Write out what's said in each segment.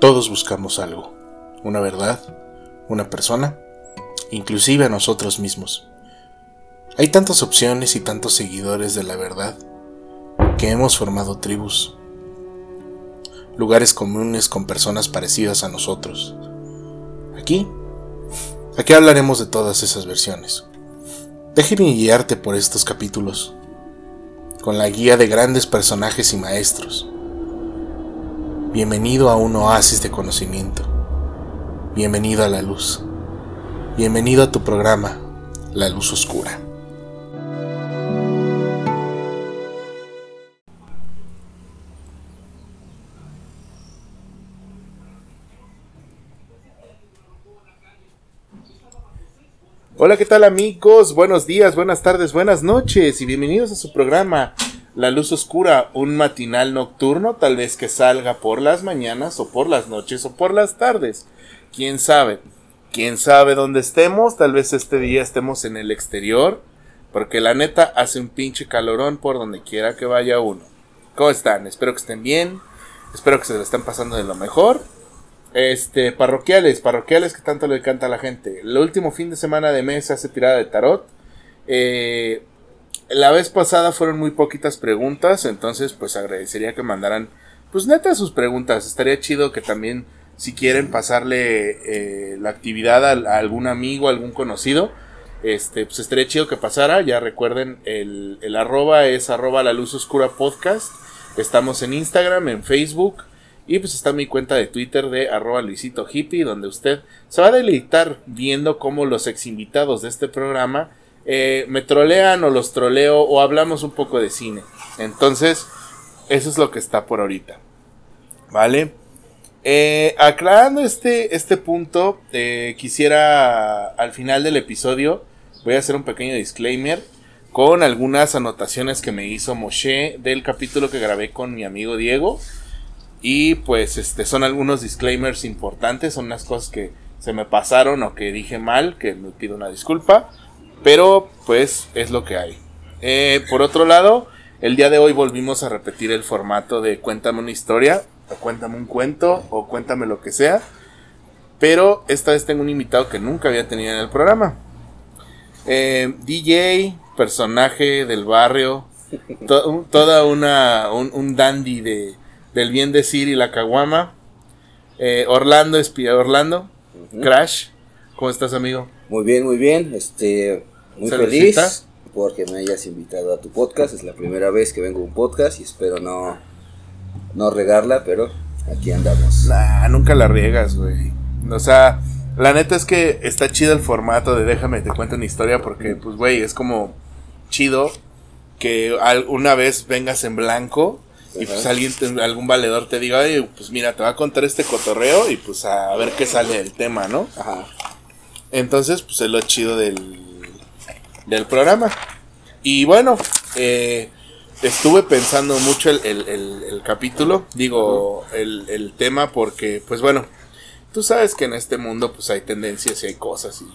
Todos buscamos algo, una verdad, una persona, inclusive a nosotros mismos. Hay tantas opciones y tantos seguidores de la verdad que hemos formado tribus, lugares comunes con personas parecidas a nosotros. Aquí, aquí hablaremos de todas esas versiones. Déjeme guiarte por estos capítulos, con la guía de grandes personajes y maestros. Bienvenido a un oasis de conocimiento. Bienvenido a la luz. Bienvenido a tu programa, La Luz Oscura. Hola, ¿qué tal amigos? Buenos días, buenas tardes, buenas noches y bienvenidos a su programa La Luz Oscura, un matinal nocturno, tal vez que salga por las mañanas o por las noches o por las tardes. ¿Quién sabe? ¿Quién sabe dónde estemos? Tal vez este día estemos en el exterior, porque la neta hace un pinche calorón por donde quiera que vaya uno. ¿Cómo están? Espero que estén bien, espero que se lo estén pasando de lo mejor. Este, parroquiales, parroquiales que tanto le canta a la gente. El último fin de semana de mes se hace tirada de tarot. Eh, la vez pasada fueron muy poquitas preguntas, entonces pues agradecería que mandaran, pues neta sus preguntas. Estaría chido que también, si quieren pasarle eh, la actividad a, algún amigo, algún conocido, este, pues estaría chido que pasara. Ya recuerden, el, arroba es arroba la luz oscura podcast. Estamos en Instagram, en Facebook. Y pues está mi cuenta de Twitter de arroba Luisito Hippie, donde usted se va a deleitar viendo cómo los ex invitados de este programa eh, me trolean o los troleo o hablamos un poco de cine. Entonces, eso es lo que está por ahorita. ¿Vale? Eh, aclarando este, este punto, eh, quisiera al final del episodio, voy a hacer un pequeño disclaimer con algunas anotaciones que me hizo Moshe del capítulo que grabé con mi amigo Diego. Y pues este son algunos disclaimers importantes, son unas cosas que se me pasaron o que dije mal, que me pido una disculpa, pero pues es lo que hay. Eh, por otro lado, el día de hoy volvimos a repetir el formato de cuéntame una historia, o cuéntame un cuento, o cuéntame lo que sea, pero esta vez tengo un invitado que nunca había tenido en el programa. Eh, DJ, personaje del barrio, toda una, un dandy de del bien decir y la caguama. Eh, Orlando, espía Orlando. Crash, ¿cómo estás, amigo? Muy bien, muy bien. Este, muy feliz porque me hayas invitado a tu podcast. Es la primera vez que vengo a un podcast y espero no, no regarla, pero aquí andamos. Nah, nunca la riegas, güey. O sea, la neta es que está chido el formato de déjame te cuento una historia porque, pues, güey, es como chido que una vez vengas en blanco y pues alguien, algún valedor te diga, oye, pues mira, te va a contar este cotorreo y pues a ver qué sale del tema, ¿no? Ajá. Entonces, pues es lo chido del, del programa. Y bueno, eh, estuve pensando mucho el, el, capítulo, digo, el, el, tema, porque, pues bueno, tú sabes que en este mundo pues hay tendencias y hay cosas y...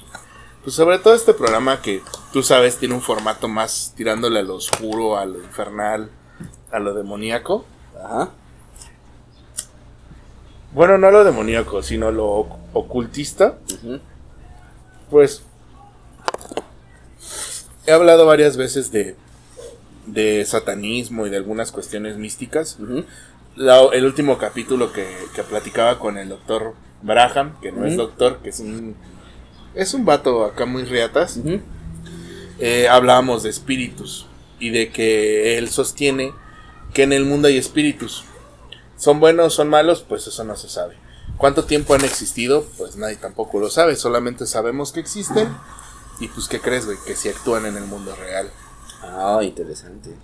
Pues sobre todo este programa que tú sabes tiene un formato más tirándole a lo oscuro, a lo infernal, a lo demoníaco. Ajá. Bueno, no a lo demoníaco, sino a lo ocultista. Pues he hablado varias veces de, de satanismo y de algunas cuestiones místicas. el último capítulo que, que, platicaba con el doctor Braham, que no es doctor, que es un, es un vato acá muy riatas, eh, hablábamos de espíritus y de que él sostiene que en el mundo hay espíritus. ¿Son buenos, son malos? Pues eso no se sabe. ¿Cuánto tiempo han existido? Pues nadie tampoco lo sabe, solamente sabemos que existen. Y pues, ¿qué crees, güey? Que si actúan en el mundo real. Ah, interesante.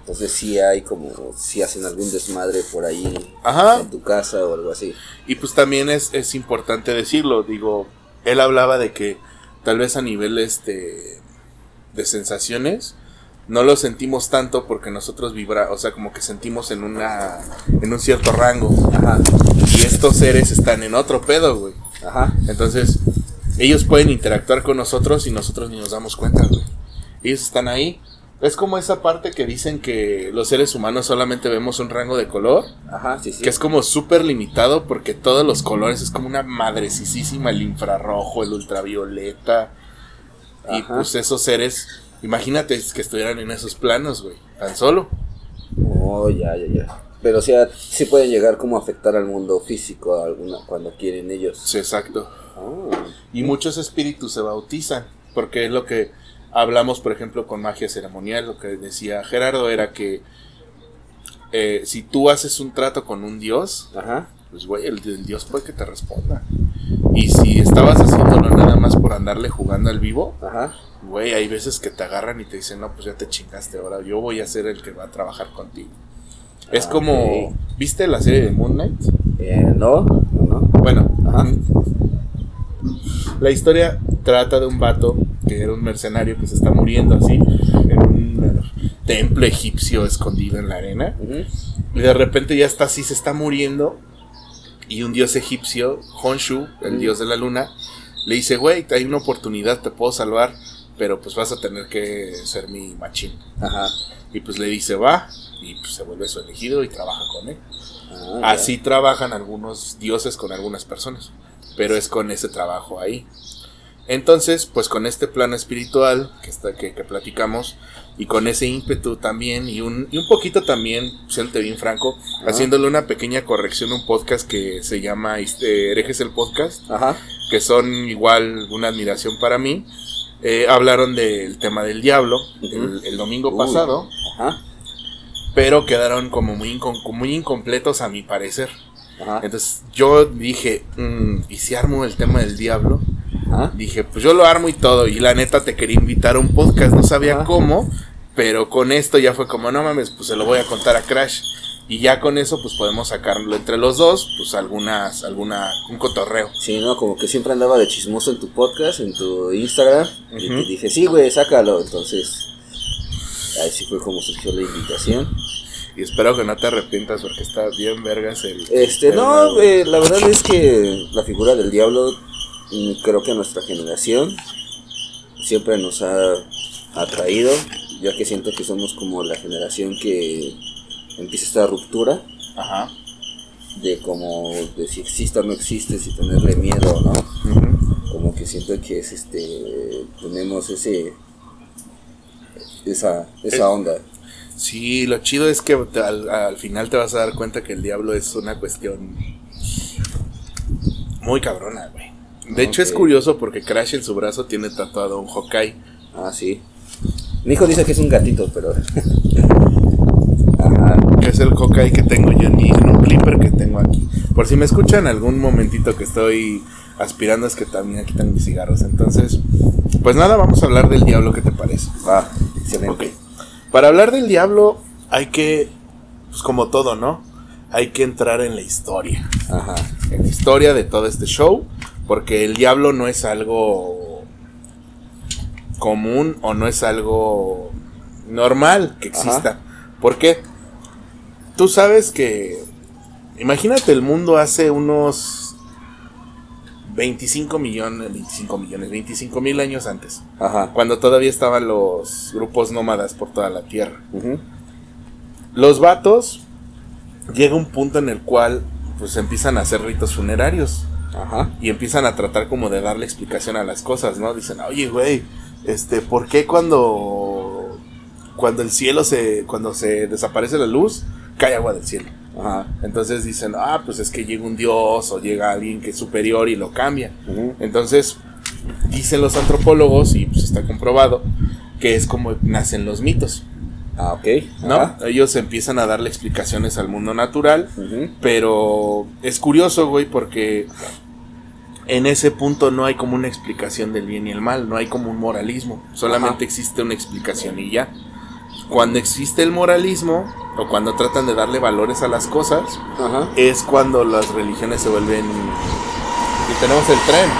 Entonces sí hay como, si hacen algún desmadre por ahí Ajá. en tu casa o algo así. Y pues también es, es importante decirlo, digo, él hablaba de que tal vez a nivel este, de sensaciones, no lo sentimos tanto porque nosotros vibra, o sea, como que sentimos en una en un cierto rango. Ajá. Y estos seres están en otro pedo, güey. Ajá. Entonces, ellos pueden interactuar con nosotros y nosotros ni nos damos cuenta, güey. Ellos están ahí Es como esa parte que dicen que los seres humanos solamente vemos un rango de color. Ajá, sí, sí. Que es como súper limitado porque todos los colores es como una madrecísima, el infrarrojo, el ultravioleta. Y pues esos seres, imagínate que estuvieran en esos planos, güey, tan solo. Oh, ya, ya, ya. Pero o sea, sí pueden llegar como a afectar al mundo físico alguna, cuando quieren ellos. Sí, exacto. Oh. Y muchos espíritus se bautizan, porque es lo que hablamos, por ejemplo, con magia ceremonial, lo que decía Gerardo era que eh, si tú haces un trato con un dios, pues güey, el, dios puede que te responda. Y si estabas haciéndolo nada más por andarle jugando al vivo, güey, hay veces que te agarran y te dicen, no, pues ya te chingaste, ahora yo voy a ser el que va a trabajar contigo. Es ah, como, ¿viste la serie de Moon Knight? Eh, no, no, Bueno, la historia trata de un vato que era un mercenario que se está muriendo así en un templo egipcio escondido en la arena. Y de repente ya está así, se está muriendo. Y un dios egipcio, Honshu, el dios de la luna, le dice, güey, hay una oportunidad, te puedo salvar, pero pues vas a tener que ser mi machín. Y pues le dice, va, y pues se vuelve su elegido y trabaja con él. Ah, así trabajan algunos dioses con algunas personas, pero es con ese trabajo ahí. Entonces, pues con este plano espiritual que, está, que, platicamos y con ese ímpetu también y un, y un poquito también, siente bien franco, haciéndole una pequeña corrección a un podcast que se llama este, Herejes el Podcast, que son igual una admiración para mí. Eh, hablaron del tema del diablo el, domingo pasado, pero quedaron como muy, muy incompletos a mi parecer. Entonces yo dije, mm, ¿y si armo el tema del diablo? Dije, pues yo lo armo y todo. Y la neta te quería invitar a un podcast, no sabía cómo, pero con esto ya fue como, no mames, pues se lo voy a contar a Crash. Y ya con eso, pues podemos sacarlo entre los dos, pues algunas, alguna, un cotorreo. Sí, ¿no? Como que siempre andaba de chismoso en tu podcast, en tu Instagram. Y te dije, sí, güey, sácalo. Entonces, ahí sí fue como surgió la invitación. Y espero que no te arrepientas porque está bien vergas el... Este, no, eh, la verdad es que la figura del diablo creo que nuestra generación siempre nos ha atraído, ya que siento que somos como la generación que empieza esta ruptura Ajá. de como de si existe o no existe, si tenerle miedo no. Como que siento que es este tenemos ese esa, esa onda. Sí, lo chido es que al, al final te vas a dar cuenta que el diablo es una cuestión muy cabrona, güey. De hecho es curioso porque Crash en su brazo tiene tatuado un Hokai. Ah, sí. Mi hijo dice que es un gatito, pero... Que es el Hokai que tengo yo en, un clipper que tengo aquí. Por si me escuchan algún momentito que estoy aspirando es que también aquí están mis cigarros. Entonces, pues nada, vamos a hablar del diablo, ¿qué te parece? Ah, excelente. Para hablar del diablo hay que, pues como todo, ¿no? Hay que entrar en la historia. Ajá. En la historia de todo este show porque el diablo no es algo común o no es algo normal que exista. ¿Por qué? Tú sabes que... Imagínate el mundo hace unos 25 millones, 25 millones, 25 mil años antes. Ajá. Cuando todavía estaban los grupos nómadas por toda la tierra. Los vatos llega un punto en el cual pues empiezan a hacer ritos funerarios. Y empiezan a tratar como de darle explicación a las cosas, ¿no? Dicen, oye, güey, este, ¿por qué cuando, cuando el cielo se, cuando se desaparece la luz, cae agua del cielo? Entonces dicen, ah, pues es que llega un dios o llega alguien que es superior y lo cambia. Entonces, dicen los antropólogos, y pues está comprobado, que es como nacen los mitos. Ah, ok. ¿No? Ellos empiezan a darle explicaciones al mundo natural, pero es curioso, güey, porque en ese punto no hay como una explicación del bien y el mal, no hay como un moralismo, solamente existe una explicación y ya. Cuando existe el moralismo, o cuando tratan de darle valores a las cosas, es cuando las religiones se vuelven... Y tenemos el tren.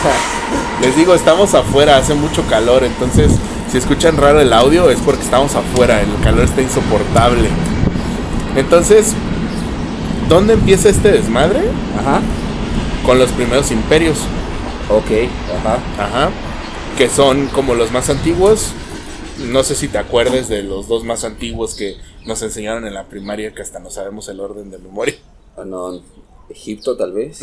Les digo, estamos afuera, hace mucho calor, entonces si escuchan raro el audio es porque estamos afuera, el calor está insoportable. Entonces, ¿dónde empieza este desmadre? Ajá. Con los primeros imperios. Ok, ajá. Ajá. Que son como los más antiguos. No sé si te acuerdes de los dos más antiguos que nos enseñaron en la primaria, que hasta no sabemos el orden de memoria. Bueno, Egipto tal vez.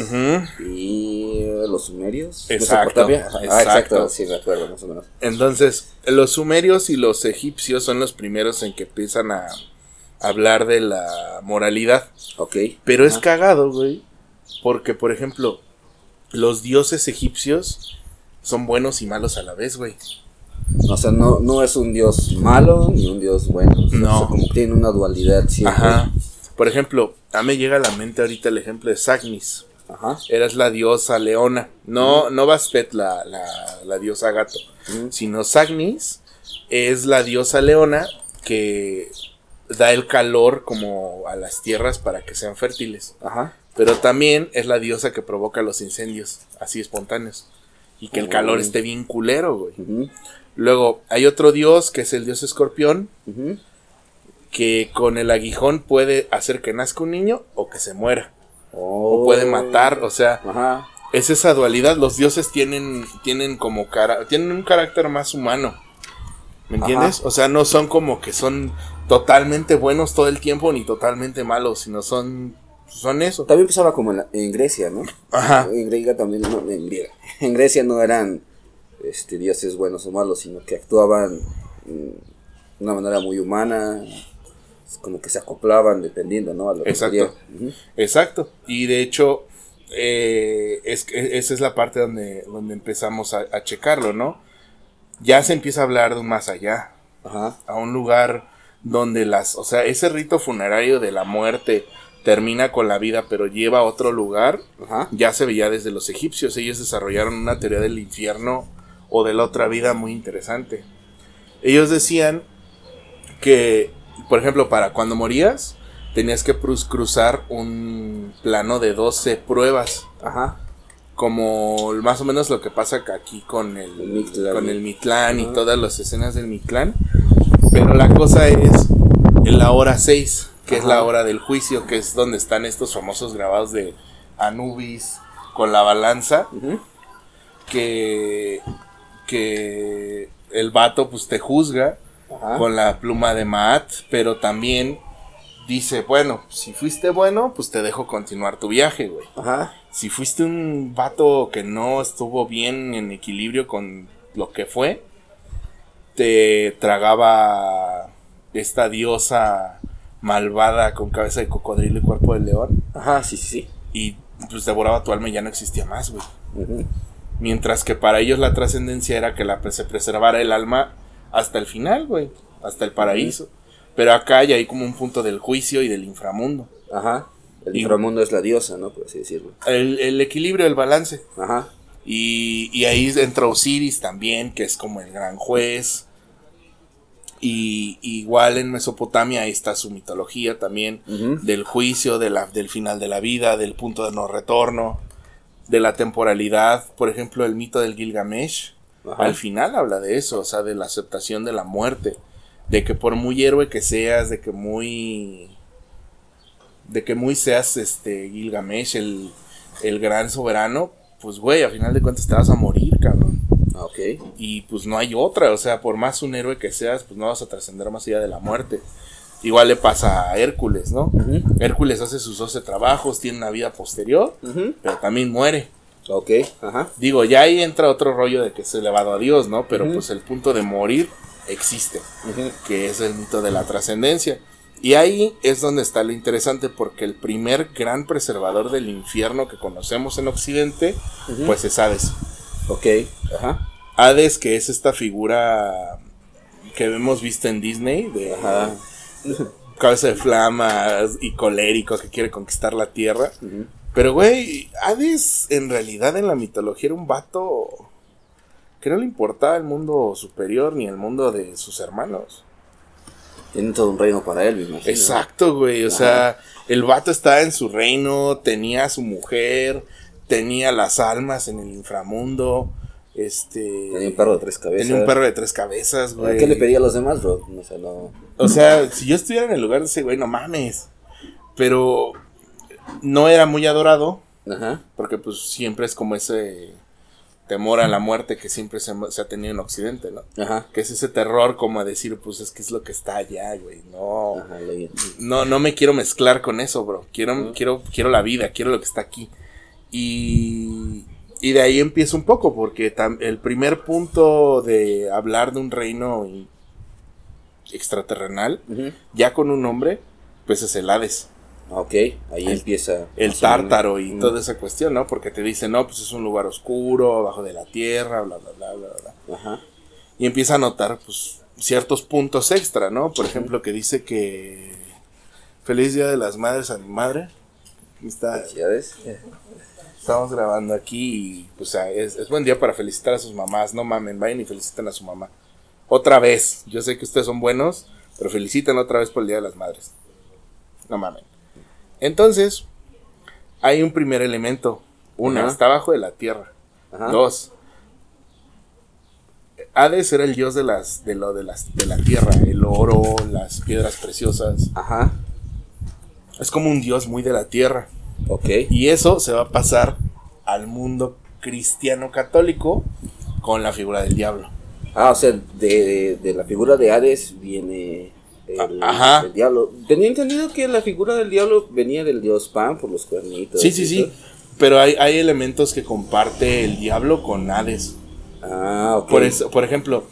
Y los sumerios. Exacto. Ajá, exacto. Ah, exacto, sí, me acuerdo, más o menos. Entonces, los sumerios y los egipcios son los primeros en que empiezan a hablar de la moralidad. Ok. Pero es cagado, güey. Porque, por ejemplo, los dioses egipcios son buenos y malos a la vez, güey. O sea, no, no es un dios malo ni un dios bueno. O sea, No. o sea, como que tiene una dualidad siempre. Ajá. Por ejemplo, a mí me llega a la mente ahorita el ejemplo de Sagnis. Ajá. Eras la diosa leona. No, no Baspet, la, la, la diosa gato. Sino Sagnis es la diosa leona que da el calor como a las tierras para que sean fértiles. Ajá. Pero también es la diosa que provoca los incendios, así espontáneos. Y que el calor esté bien culero, güey. Ujú. Luego, hay otro dios que es el dios escorpión, que con el aguijón puede hacer que nazca un niño o que se muera. Oh. O puede matar, o sea, Ajá. es esa dualidad. Los dioses tienen, tienen como cara, tienen un carácter más humano. ¿Me Ajá. entiendes? O sea, no son como que son totalmente buenos todo el tiempo ni totalmente malos, sino son, son eso. También empezaba como en, la- en Grecia, ¿no? Ajá. En Grecia también, no, en. En Grecia no eran este, dioses buenos o malos, sino que actuaban mm, de una manera muy humana, como que se acoplaban dependiendo, ¿no? A lo que Exacto. Ujú. Exacto. Y de hecho, eh, es que esa es la parte donde, donde empezamos a, a checarlo, ¿no? Ya se empieza a hablar de un más allá, Ajá. a un lugar donde las, o sea, ese rito funerario de la muerte termina con la vida, pero lleva a otro lugar, Ajá. ya se veía desde los egipcios. Ellos desarrollaron una teoría del infierno o de la otra vida muy interesante. Ellos decían que, por ejemplo, para cuando morías, tenías que cruz- cruzar un plano de 12 pruebas. Ajá. Como más o menos lo que pasa aquí con el, El Mictlán. con el Mictlán y todas las escenas del Mictlán. Pero la cosa es en la hora 6, que es la hora del juicio, que es donde están estos famosos grabados de Anubis con la balanza, que, que el vato pues te juzga Ajá. con la pluma de Maat, pero también dice, bueno, si fuiste bueno, pues te dejo continuar tu viaje, güey. Ajá. Si fuiste un vato que no estuvo bien en equilibrio con lo que fue, te tragaba esta diosa malvada con cabeza de cocodrilo y cuerpo de león Ajá, sí, sí, sí. y pues devoraba tu alma y ya no existía más, güey. Ujú. Mientras que para ellos la trascendencia era que la, se preservara el alma hasta el final, güey, hasta el paraíso. Pero acá ya hay como un punto del juicio y del inframundo. Ajá. El Y- inframundo es la diosa, ¿no? Por así decirlo. El, el equilibrio, el balance. Ajá. Y, y ahí entra Osiris también, que es como el gran juez. Y igual en Mesopotamia ahí está su mitología también, del juicio, de la, del final de la vida, del punto de no retorno, de la temporalidad. Por ejemplo, el mito del Gilgamesh, Ajá. al final habla de eso, o sea, de la aceptación de la muerte, de que por muy héroe que seas, de que muy... De que muy seas este Gilgamesh, el, el gran soberano, pues güey, a final de cuentas te vas a morir, cabrón. Ah, ok. Y pues no hay otra, o sea, por más un héroe que seas, pues no vas a trascender más allá de la muerte. Igual le pasa a Hércules, ¿no? Hércules hace sus 12 trabajos, tiene una vida posterior, pero también muere. Ok. Ajá. Digo, ya ahí entra otro rollo de que es elevado a Dios, ¿no? Pero pues el punto de morir existe, que es el mito de la trascendencia. Y ahí es donde está lo interesante, porque el primer gran preservador del infierno que conocemos en Occidente, pues es Hades. Ok. Ajá. Hades, que es esta figura que hemos visto en Disney, de Ajá. Cabeza de flamas y colérico que quiere conquistar la tierra. Pero, güey, Hades en realidad en la mitología era un vato que no le importaba el mundo superior ni el mundo de sus hermanos. Tienen todo un reino para él, me imagino. Exacto, güey. O Ajá. sea, el vato estaba en su reino, tenía a su mujer, tenía las almas en el inframundo. Este. Tenía un perro de tres cabezas. Tenía un perro de tres cabezas, güey. ¿Qué le pedía a los demás, bro? No sé, no. O sea, si yo estuviera en el lugar de ese güey, no mames. Pero no era muy adorado, Ajá. porque pues siempre es como ese temor a la muerte que siempre se, se ha tenido en Occidente, ¿no? Ajá. Que es ese terror como a decir, pues es que es lo que está allá, güey. No, Ajá, no, no me quiero mezclar con eso, bro. Quiero, quiero, quiero la vida, quiero lo que está aquí. Y, y de ahí empieza un poco, porque el primer punto de hablar de un reino in- extraterrenal, ya con un nombre, pues es el Hades, Ok, ahí empieza. el tártaro y toda esa cuestión, ¿no? Porque te dicen, no, pues es un lugar oscuro, abajo de la tierra, bla, bla, bla, bla, bla. Ajá. y empieza a notar pues ciertos puntos extra, ¿no? Por ejemplo, que dice que feliz día de las madres a mi madre. Está. Estamos grabando aquí y pues es, es buen día para felicitar a sus mamás, no mamen, vayan y feliciten a su mamá. Otra vez, yo sé que ustedes son buenos, pero feliciten otra vez por el día de las madres. No mamen. Entonces, hay un primer elemento. Una, Ajá. está abajo de la tierra. Ajá. Dos. Hades era el dios de las, de lo de las, de la tierra, el oro, las piedras preciosas. Ajá. Es como un dios muy de la tierra. Ok. Y eso se va a pasar al mundo cristiano católico con la figura del diablo. Ah, o sea, de, de la figura de Hades viene el, A- ajá. el diablo. Tenía entendido que la figura del diablo venía del dios Pan por los cuernitos. Sí, sí, sí. todo. Pero hay, hay elementos que comparte el diablo con Hades. Ah, ok. Por, eso, por ejemplo,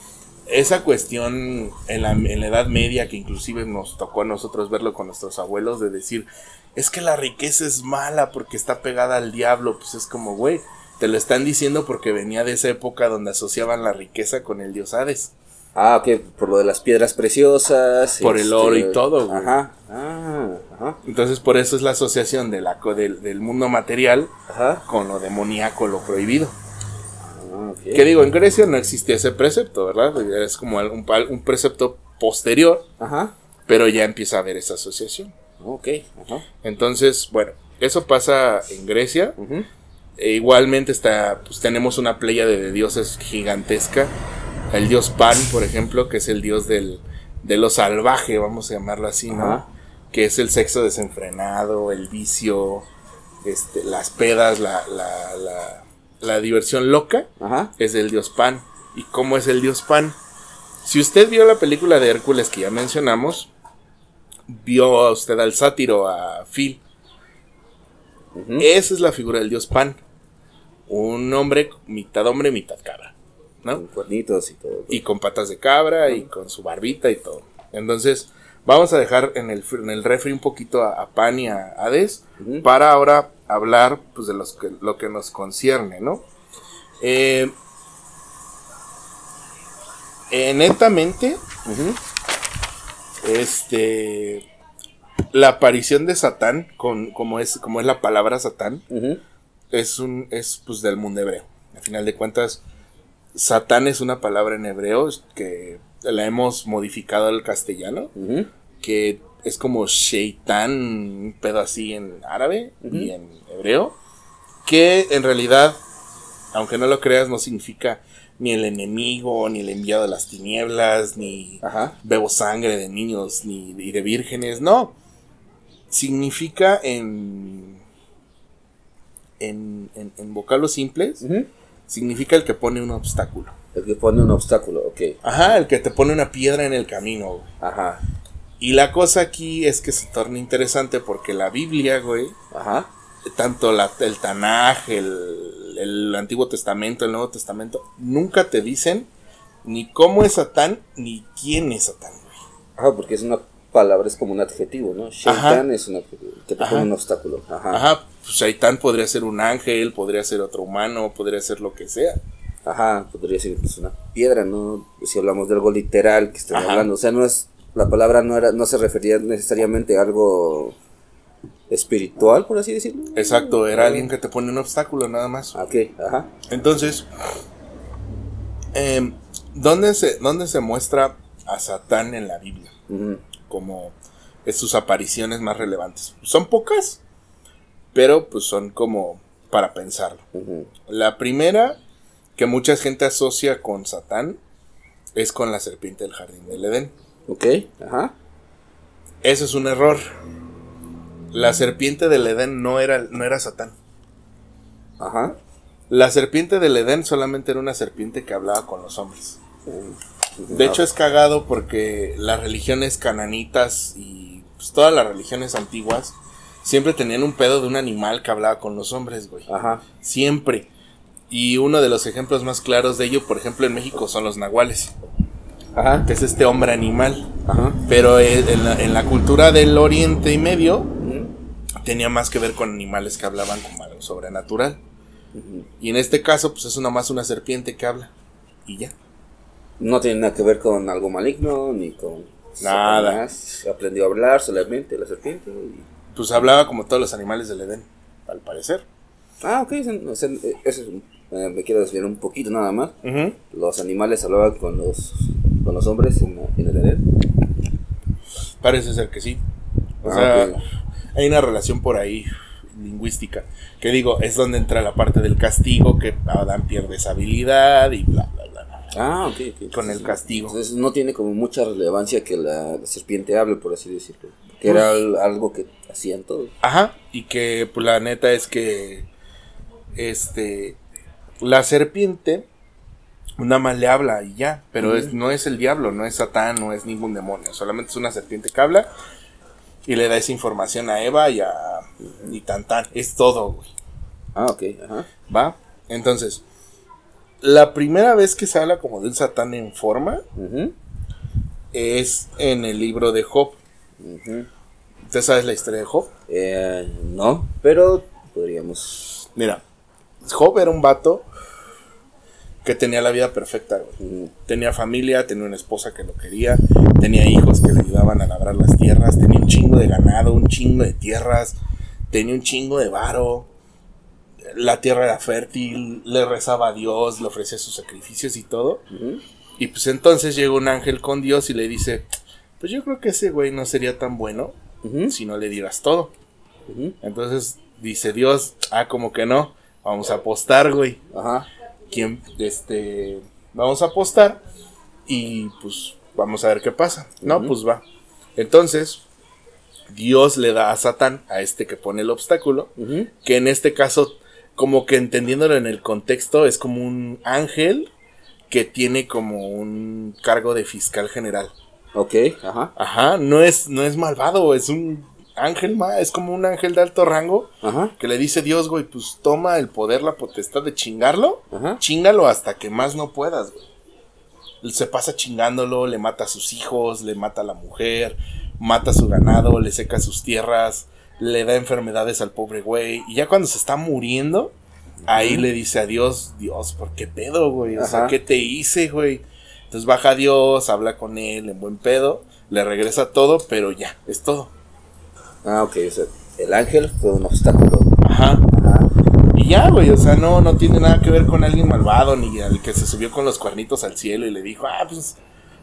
esa cuestión en la, en la Edad Media, que inclusive nos tocó a nosotros verlo con nuestros abuelos, de decir, es que la riqueza es mala porque está pegada al diablo, pues es como, güey, te lo están diciendo porque venía de esa época donde asociaban la riqueza con el dios Hades. Ah, ok, por lo de las piedras preciosas. este, Por el oro y todo, güey. Ajá. Ah, ajá. Entonces por eso es la asociación de la, co- del, del mundo material Ajá. con lo demoníaco, lo prohibido. Ah. Que digo, en Grecia no existía ese precepto, ¿verdad? Es como un, un precepto posterior, Ajá. pero ya empieza a haber esa asociación. Ok. Ajá. Entonces, bueno, eso pasa en Grecia. E igualmente está, pues tenemos una playa de dioses gigantesca. El dios Pan, por ejemplo, que es el dios del, de lo salvaje, vamos a llamarlo así, ¿no? Ajá. Que es el sexo desenfrenado, el vicio, este, las pedas, la, la, la, la diversión loca, Ajá. es el dios Pan. ¿Y cómo es el dios Pan? Si usted vio la película de Hércules que ya mencionamos, vio a usted al sátiro, a Phil. Esa es la figura del dios Pan. Un hombre, mitad hombre, mitad cabra. ¿No? Con cuernitos y todo. Y con patas de cabra y con su barbita y todo. Entonces, vamos a dejar en el, en el refri un poquito a, a Pan y a Hades para ahora hablar pues, de los que, lo que nos concierne, ¿no? Eh, eh, netamente, este la aparición de Satán con como es como es la palabra Satán es un es pues del mundo hebreo. Al final de cuentas Satán es una palabra en hebreo que la hemos modificado al castellano que es como Sheitan un pedo así en árabe y en hebreo que en realidad aunque no lo creas no significa ni el enemigo ni el enviado de las tinieblas ni Ajá. bebo sangre de niños ni y de vírgenes, no. Significa en, en, en, en vocablos simples, significa el que pone un obstáculo. El que pone un obstáculo, ok. Ajá, el que te pone una piedra en el camino, güey. Ajá. Y la cosa aquí es que se torna interesante porque la Biblia, güey, Ajá. tanto la, el Tanaj, el, el Antiguo Testamento, el Nuevo Testamento, nunca te dicen ni cómo es Satán ni quién es Satán, güey. Ajá, porque es una palabra, es como un adjetivo, ¿no? Shaitan es un adjetivo, que te Ajá. pone un obstáculo. Ajá. Ajá, pues Shaitán podría ser un ángel, podría ser otro humano, podría ser lo que sea. Ajá, podría ser incluso una piedra, ¿no? Si hablamos de algo literal que estamos Ajá. hablando. O sea, no es. La palabra no era, no se refería necesariamente a algo espiritual, por así decirlo. Exacto, era alguien que te pone un obstáculo nada más. Ah, Ok, ajá. Entonces, em, ¿dónde, se, ¿dónde se muestra a Satán en la Biblia? Como es sus apariciones más relevantes. Son pocas, pero pues son como para pensarlo. La primera que mucha gente asocia con Satán es con la serpiente del jardín del Edén. Ok, ajá. Ese es un error. La serpiente del Edén no era, no era Satán. Ajá. La serpiente del Edén solamente era una serpiente que hablaba con los hombres. De hecho es cagado porque las religiones cananitas y pues, todas las religiones antiguas siempre tenían un pedo de un animal que hablaba con los hombres, güey. Ajá. Siempre. Y uno de los ejemplos más claros de ello, por ejemplo, en México son los nahuales, Ajá. que es este hombre animal. Ajá. Pero eh, en la, en la cultura del Oriente Medio Ujú. tenía más que ver con animales que hablaban como algo sobrenatural. Y en este caso, pues es nomás una serpiente que habla. Y ya. No tiene nada que ver con algo maligno ni con Nada. Satanás. Aprendió a hablar solamente la serpiente. y- Pues hablaba como todos los animales del Edén, al parecer. Ah, ok. Eso, eso- eso es un- eh, me quiero desviar un poquito nada más. Los animales hablaban con los, con los hombres en, en el Edén. Parece ser que sí. O Ah, sea, ok. hay una relación por ahí lingüística. Que digo, es donde entra la parte del castigo, que Adán pierde esa habilidad y bla, bla, bla. bla. Ah, ok. Con el castigo. Entonces no tiene como mucha relevancia que la, la serpiente hable, por así decirlo. Que era al- algo que hacían todos. Ajá, y que pues la neta es que este la serpiente nada más le habla y ya, pero es, no es el diablo, no es Satán, no es ningún demonio, solamente es una serpiente que habla y le da esa información a Eva y a y tan tan, es todo, güey. Ah, ok. Ajá. ¿Va? Entonces, la primera vez que se habla como de un Satán en forma es en el libro de Job. ujú. ¿Usted sabes la historia de Job? Eh, no, pero podríamos. Mira, Job era un vato que tenía la vida perfecta, güey. Tenía familia, tenía una esposa que lo quería, tenía hijos que le ayudaban a labrar las tierras, tenía un chingo de ganado, un chingo de tierras, tenía un chingo de varo. La tierra era fértil, le rezaba a Dios, le ofrecía sus sacrificios y todo. Y pues entonces llega un ángel con Dios y le dice, pues yo creo que ese güey no sería tan bueno si no le dieras todo. Entonces dice Dios, ah, como que no, vamos a apostar, güey. Ajá. ¿Quién, este, vamos a apostar y pues vamos a ver qué pasa. No, pues va. Entonces, Dios le da a Satán, a este que pone el obstáculo, que en este caso, como que entendiéndolo en el contexto, es como un ángel que tiene como un cargo de fiscal general. Ok, ajá. Ajá, no es, no es malvado, es un ángel, ma, es como un ángel de alto rango Ajá. que le dice Dios, güey, pues toma el poder, la potestad de chingarlo, Ajá. chingalo hasta que más no puedas, güey. Se pasa chingándolo, le mata a sus hijos, le mata a la mujer, mata a su ganado, le seca sus tierras, le da enfermedades al pobre güey. Y ya cuando se está muriendo, ahí le dice a Dios, Dios, ¿por qué pedo, güey? O sea, Ajá. ¿qué te hice, güey? Entonces baja Dios, habla con él en buen pedo, le regresa todo, pero ya, es todo. Ah, ok. O sea, el ángel fue un obstáculo. Ajá. Ajá. Y ya, güey, o sea, no, no tiene nada que ver con alguien malvado, ni al que se subió con los cuernitos al cielo y le dijo, ah, pues,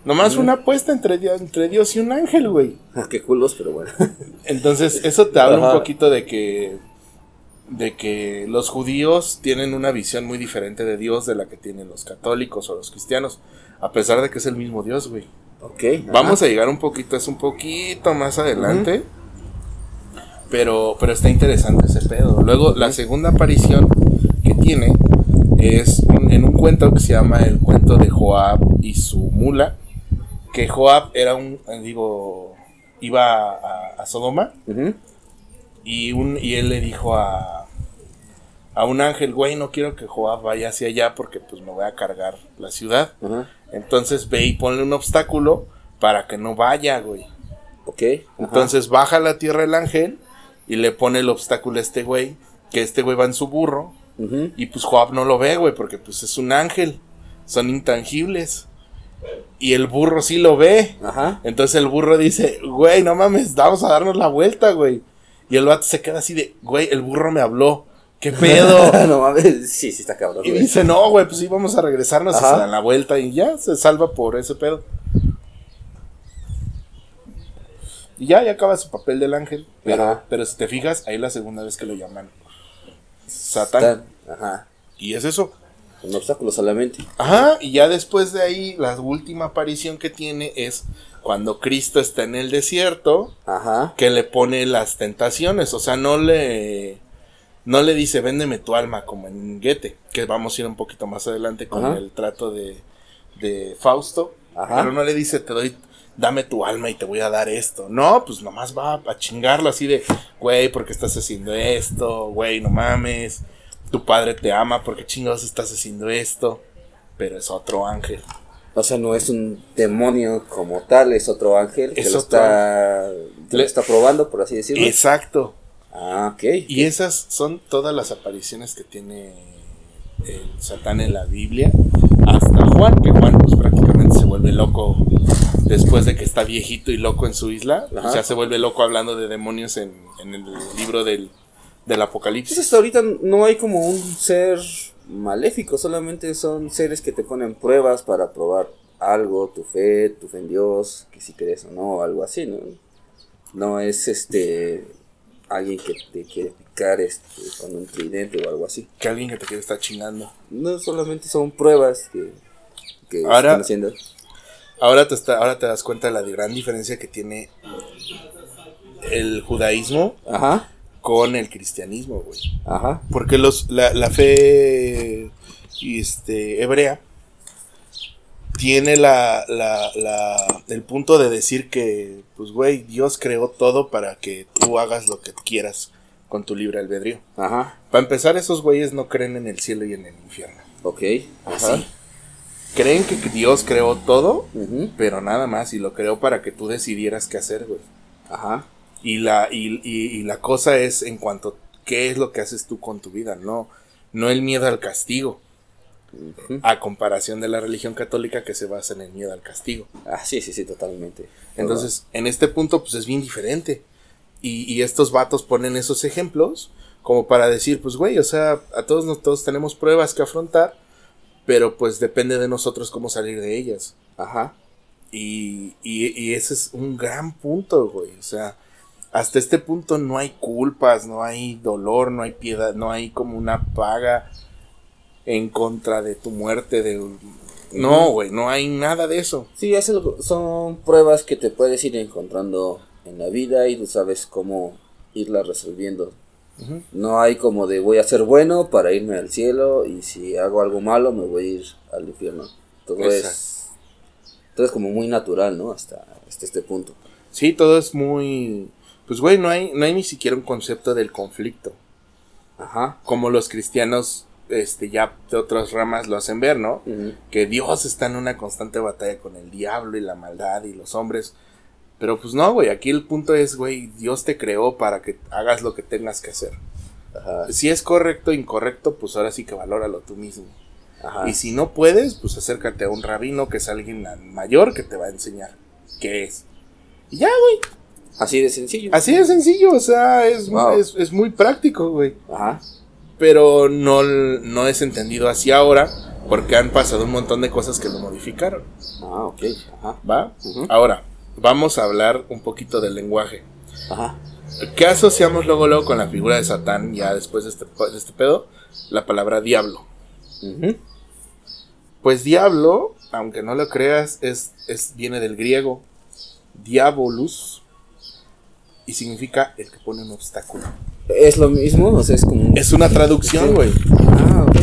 nomás una apuesta entre, Dios- entre Dios y un ángel, güey. Qué culos, pero bueno. Entonces, eso te habla Ajá. un poquito de que, de que los judíos tienen una visión muy diferente de Dios de la que tienen los católicos o los cristianos, a pesar de que es el mismo Dios, güey. ok. Vamos a llegar un poquito, es un poquito más adelante. Pero, pero está interesante ese pedo. Luego, la segunda aparición que tiene es un- en un cuento que se llama el cuento de Joab y su mula. Que Joab era un, eh, digo, iba a, a Sodoma y, un, y él le dijo a, a un ángel, güey, no quiero que Joab vaya hacia allá porque pues me voy a cargar la ciudad. Entonces ve y ponle un obstáculo para que no vaya, güey. Ok. ajá. Entonces baja a la tierra el ángel y le pone el obstáculo a este güey, que este güey va en su burro y pues Joab no lo ve, güey, porque pues es un ángel, son intangibles. Y el burro sí lo ve. Ajá. Entonces el burro dice, güey, no mames, vamos a darnos la vuelta, güey. Y el vato se queda así de, güey, el burro me habló. ¿Qué pedo? no mames. Sí, sí está cabrón. y güey. dice, no, güey, pues sí, vamos a regresarnos y Ajá. se dan la vuelta y ya, se salva por ese pedo. Y ya, ya acaba su papel del ángel. Pero, Ajá. pero si te fijas, ahí es la segunda vez que lo llaman Satán. Ajá. Y es eso. Un obstáculo solamente. Ajá, y ya después de ahí, la última aparición que tiene es cuando Cristo está en el desierto, Ajá. que le pone las tentaciones. O sea, no le. no le dice véndeme tu alma como en Goethe, que vamos a ir un poquito más adelante con Ajá. el trato de, de Fausto, Ajá. pero no le dice te doy, dame tu alma y te voy a dar esto. No, pues nomás va a chingarlo así de, güey, ¿por qué estás haciendo esto? Güey, no mames. Tu padre te ama, ¿por qué chingados estás haciendo esto? Pero es otro ángel. O sea, no es un demonio como tal, es otro ángel que Es lo otro está, que lo Le- está probando, por así decirlo. Exacto. Ah, ok. Y esas son todas las apariciones que tiene el Satán en la Biblia. Hasta Juan, que Juan pues prácticamente se vuelve loco después de que está viejito y loco en su isla. Ajá. O sea, se vuelve loco hablando de demonios en, en el libro del, del Pues Apocalipsis. hasta ahorita no hay como un ser maléfico, solamente son seres que te ponen pruebas para probar algo, tu fe, tu fe en Dios, que si crees o no, algo así, ¿no? No es este alguien que te quiere picar este, con un tridente o algo así. Que alguien que te quiere estar chingando. No solamente son pruebas que, que Ahora- están haciendo. Ahora te, está, ahora te das cuenta de la gran diferencia que tiene el judaísmo Ajá, con el cristianismo, güey. ajá, Porque los, la, la fe este, hebrea tiene la, la, la- el punto de decir que, pues, güey, Dios creó todo para que tú hagas lo que quieras con tu libre albedrío. ajá, Para empezar, esos güeyes no creen en el cielo y en el infierno. ok, ajá, Así. Creen que Dios creó todo, pero nada más, y lo creó para que tú decidieras qué hacer, güey. ajá, Y la, y, y- y la cosa es en cuanto qué es lo que haces tú con tu vida, no, no el miedo al castigo, a comparación de la religión católica que se basa en el miedo al castigo. Ah, sí, sí, sí, totalmente. Entonces, en este punto, pues es bien diferente. Y, y estos vatos ponen esos ejemplos como para decir, pues güey, o sea, a todos nos- todos tenemos pruebas que afrontar, pero pues depende de nosotros cómo salir de ellas. Ajá, Y, y, y ese es un gran punto, güey. O sea, hasta este punto no hay culpas, no hay dolor, no hay piedad, no hay como una paga en contra de tu muerte. De... No, güey, no hay nada de eso. Sí, es son pruebas que te puedes ir encontrando en la vida y tú sabes cómo irlas resolviendo. No hay como de voy a ser bueno para irme al cielo y si hago algo malo me voy a ir al infierno. Todo Exacto. es todo es como muy natural, ¿no? Hasta, hasta este punto. Sí, todo es muy... Pues, güey, no hay, no hay ni siquiera un concepto del conflicto. Ajá. Como los cristianos, este, ya de otras ramas lo hacen ver, ¿no? Que Dios está en una constante batalla con el diablo y la maldad y los hombres. Pero pues no, güey, aquí el punto es, güey, Dios te creó para que hagas lo que tengas que hacer. Ajá. Si es correcto o incorrecto, pues ahora sí que valóralo tú mismo. Ajá. Y si no puedes, pues acércate a un rabino que es alguien mayor que te va a enseñar qué es. Y ya, güey. Así de sencillo. Así de sencillo, o sea, es, Wow. es, es muy práctico, güey. Ajá. Pero no, no es entendido así ahora porque han pasado un montón de cosas que lo modificaron. Ah, ok. Ajá. ¿Va? Ahora, vamos a hablar un poquito del lenguaje. Ajá. ¿Qué asociamos luego, luego con la figura de Satán, ya después de este, de este pedo? La palabra diablo. Pues diablo, aunque no lo creas, es, es, viene del griego diabolus y significa el que pone un obstáculo. Es lo mismo, o sea, es como Es una traducción, güey. Ah, ok,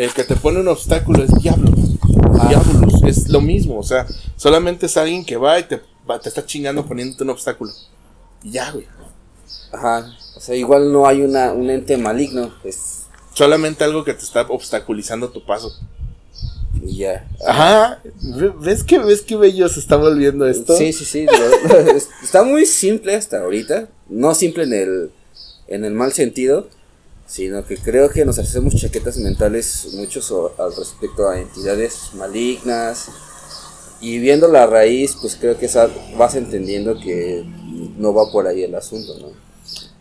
El que te pone un obstáculo es diablo. Diabolus, es lo mismo, o sea, solamente es alguien que va y te, va- te está chingando poniéndote un obstáculo. Y ya, güey. Ajá. O sea, igual no hay una, un ente maligno, pues. Solamente algo que te está obstaculizando tu paso. Y ya. Ajá. Ve- ¿Ves que ves qué bello se está volviendo esto? Sí, sí, sí. lo- lo- es- está muy simple hasta ahorita. No simple en el, en el mal sentido, sino que creo que nos hacemos chaquetas mentales muchos o- al respecto a entidades malignas. Y viendo la raíz, pues creo que vas entendiendo que no va por ahí el asunto, ¿no?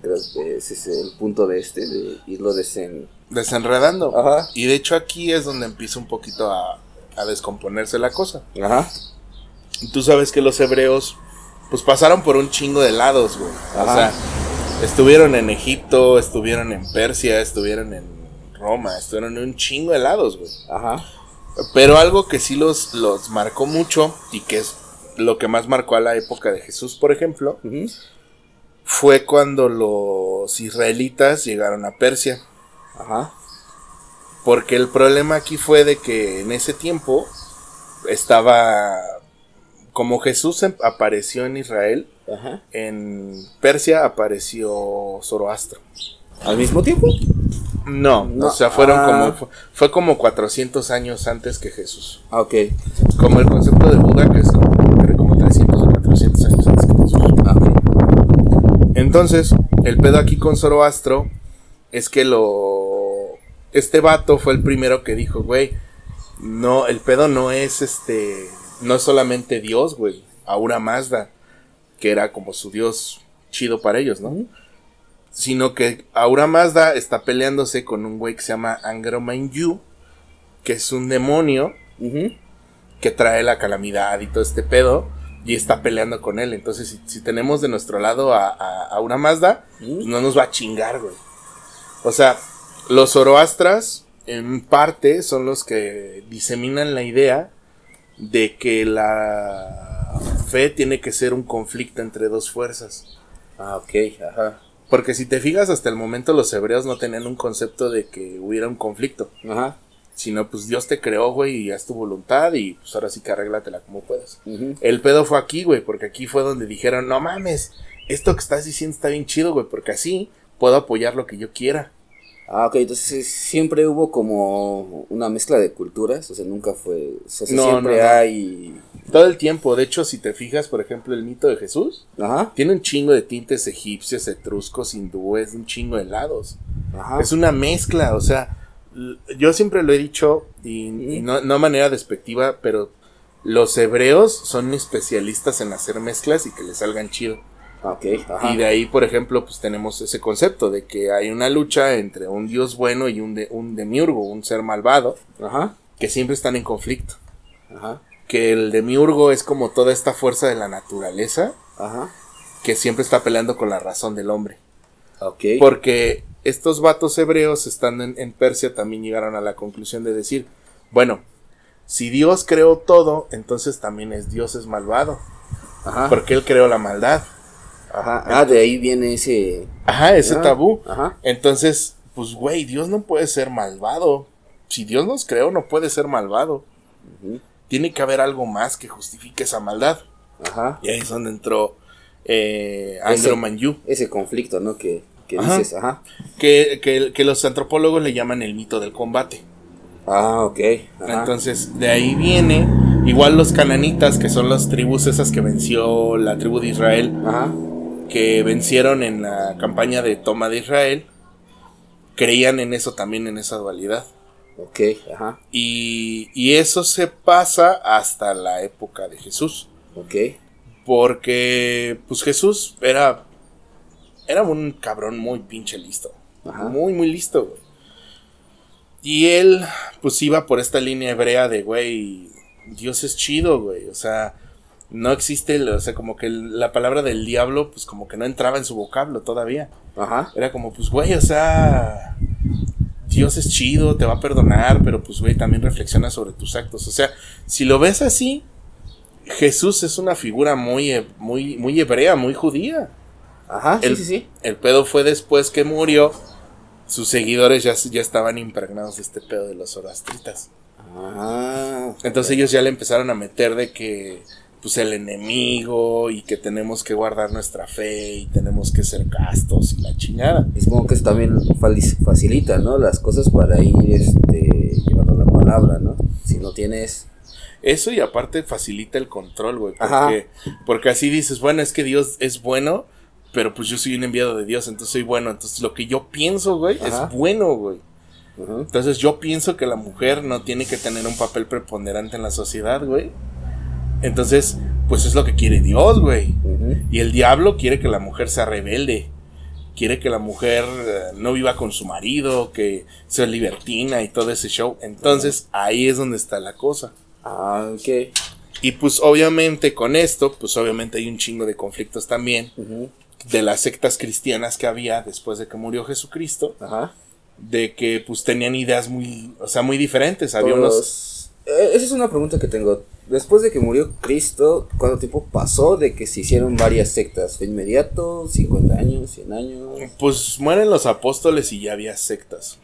Creo que ese es el punto de este, de irlo desen... Desenredando. Ajá. Y de hecho aquí es donde empieza un poquito a, a descomponerse la cosa. Ajá. Y tú sabes que los hebreos, pues pasaron por un chingo de lados, güey. O Ajá. sea, estuvieron en Egipto, estuvieron en Persia, estuvieron en Roma, estuvieron en un chingo de lados, güey. Ajá. Pero algo que sí los, los marcó mucho y que es lo que más marcó a la época de Jesús, por ejemplo, fue cuando los israelitas llegaron a Persia. Ajá. Porque el problema aquí fue de que en ese tiempo estaba, como Jesús em- apareció en Israel, Ajá. en Persia apareció Zoroastro. ¿Al mismo tiempo? No, No, o sea, fueron ah. como, fue, como 400 años antes que Jesús. Ah, ok. Como el concepto de Buda, que es como, como 300 o 400 años antes que Jesús. Ah. Entonces, el pedo aquí con Zoroastro es que lo. Este vato fue el primero que dijo, güey, no, el pedo no es este. No es solamente Dios, güey. Aura Mazda, que era como su Dios chido para ellos, ¿no? Sino que Aura Mazda está peleándose con un güey que se llama Angroman Yu, que es un demonio que trae la calamidad y todo este pedo y está peleando con él. Entonces, si, si tenemos de nuestro lado a, a, a una Mazda, pues no nos va a chingar, güey. O sea, los Zoroastras, en parte, son los que diseminan la idea de que la fe tiene que ser un conflicto entre dos fuerzas. Ah, ok. Ajá. Porque si te fijas, hasta el momento los hebreos no tenían un concepto de que hubiera un conflicto. Ajá. Sino, pues Dios te creó, güey, y haz tu voluntad y pues ahora sí que arréglatela como puedas. El pedo fue aquí, güey, porque aquí fue donde dijeron, no mames, esto que estás diciendo está bien chido, güey, porque así puedo apoyar lo que yo quiera. Ah, ok, entonces siempre hubo como una mezcla de culturas, o sea, nunca fue, o sea, No, siempre no, no. hay... Todo el tiempo, de hecho, si te fijas, por ejemplo, el mito de Jesús, Ajá, tiene un chingo de tintes egipcios, etruscos, hindúes, un chingo de lados. ajá. Es una mezcla, o sea, yo siempre lo he dicho, y, y no, no de manera despectiva, pero los hebreos son especialistas en hacer mezclas y que les salgan chido. Ah, ok, ajá. Y de ahí, por ejemplo, pues tenemos ese concepto de que hay una lucha entre un dios bueno y un, de, un demiurgo, un ser malvado, Ajá, que siempre están en conflicto. ajá, Que el demiurgo es como toda esta fuerza de la naturaleza ajá. que siempre está peleando con la razón del hombre. Ok. Porque estos vatos hebreos estando en, en Persia también llegaron a la conclusión de decir, bueno, si Dios creó todo, entonces también es Dios es malvado, Ajá, porque él creó la maldad. ajá. Ah, de ahí viene ese... Ajá, ese Ah, tabú. Ajá, Entonces, pues güey, Dios no puede ser malvado. Si Dios nos creó, no puede ser malvado. ujú, Tiene que haber algo más que justifique esa maldad. ajá. Y ahí es donde entró eh, Andrew Manyu. Ese conflicto, ¿no? Que, que Ajá. dices, ajá. Que, que, que los antropólogos le llaman el mito del combate. Ah, ok. Ajá. Entonces, de ahí viene. Igual los cananitas, que son las tribus esas que venció la tribu de Israel, Ajá, que vencieron en la campaña de toma de Israel, creían en eso también, en esa dualidad. Ok, ajá, Y, y eso se pasa hasta la época de Jesús. ok. Porque, pues Jesús era, era un cabrón muy pinche listo. Ajá. Muy, muy listo, güey. Y él, pues iba por esta línea hebrea de, güey, Dios es chido, güey. O sea, no existe, el- o sea, como que el- la palabra del diablo, pues como que no entraba en su vocablo todavía. Ajá, Era como, pues, güey, o sea, Dios es chido, te va a perdonar, pero pues, güey, también reflexiona sobre tus actos. O sea, si lo ves así, Jesús es una figura muy, he- muy, muy hebrea, muy judía. ajá, El- sí, sí, sí. El pedo fue después que murió, sus seguidores ya, ya estaban impregnados de este pedo de los zoroastritas. Ah, Entonces ellos ya le empezaron a meter de que, pues, el enemigo y que tenemos que guardar nuestra fe y tenemos que ser castos y la chingada. Y supongo que eso también facilita, ¿no? Las cosas para ir este, llevando la palabra, ¿no? Si no tienes... Eso y aparte facilita el control, güey. Porque, porque así dices, bueno, es que Dios es bueno, pero pues yo soy un enviado de Dios, entonces soy bueno. Entonces lo que yo pienso, güey, Ajá. es bueno, güey. Entonces yo pienso que la mujer no tiene que tener un papel preponderante en la sociedad, güey. Entonces, pues es lo que quiere Dios, güey. Y el diablo quiere que la mujer sea rebelde. Quiere que la mujer eh, no viva con su marido, que sea libertina y todo ese show. Entonces, ahí es donde está la cosa. Ah, ok. Y pues obviamente con esto, pues obviamente hay un chingo de conflictos también de las sectas cristianas que había después de que murió Jesucristo, Ajá. de que pues tenían ideas muy, o sea, muy diferentes. Había unos... Todos esa es una pregunta que tengo. Después de que murió Cristo, ¿cuánto tiempo pasó de que se hicieron varias sectas? ¿Fue inmediato? ¿50 años? ¿100 años? Pues mueren los apóstoles y ya había sectas.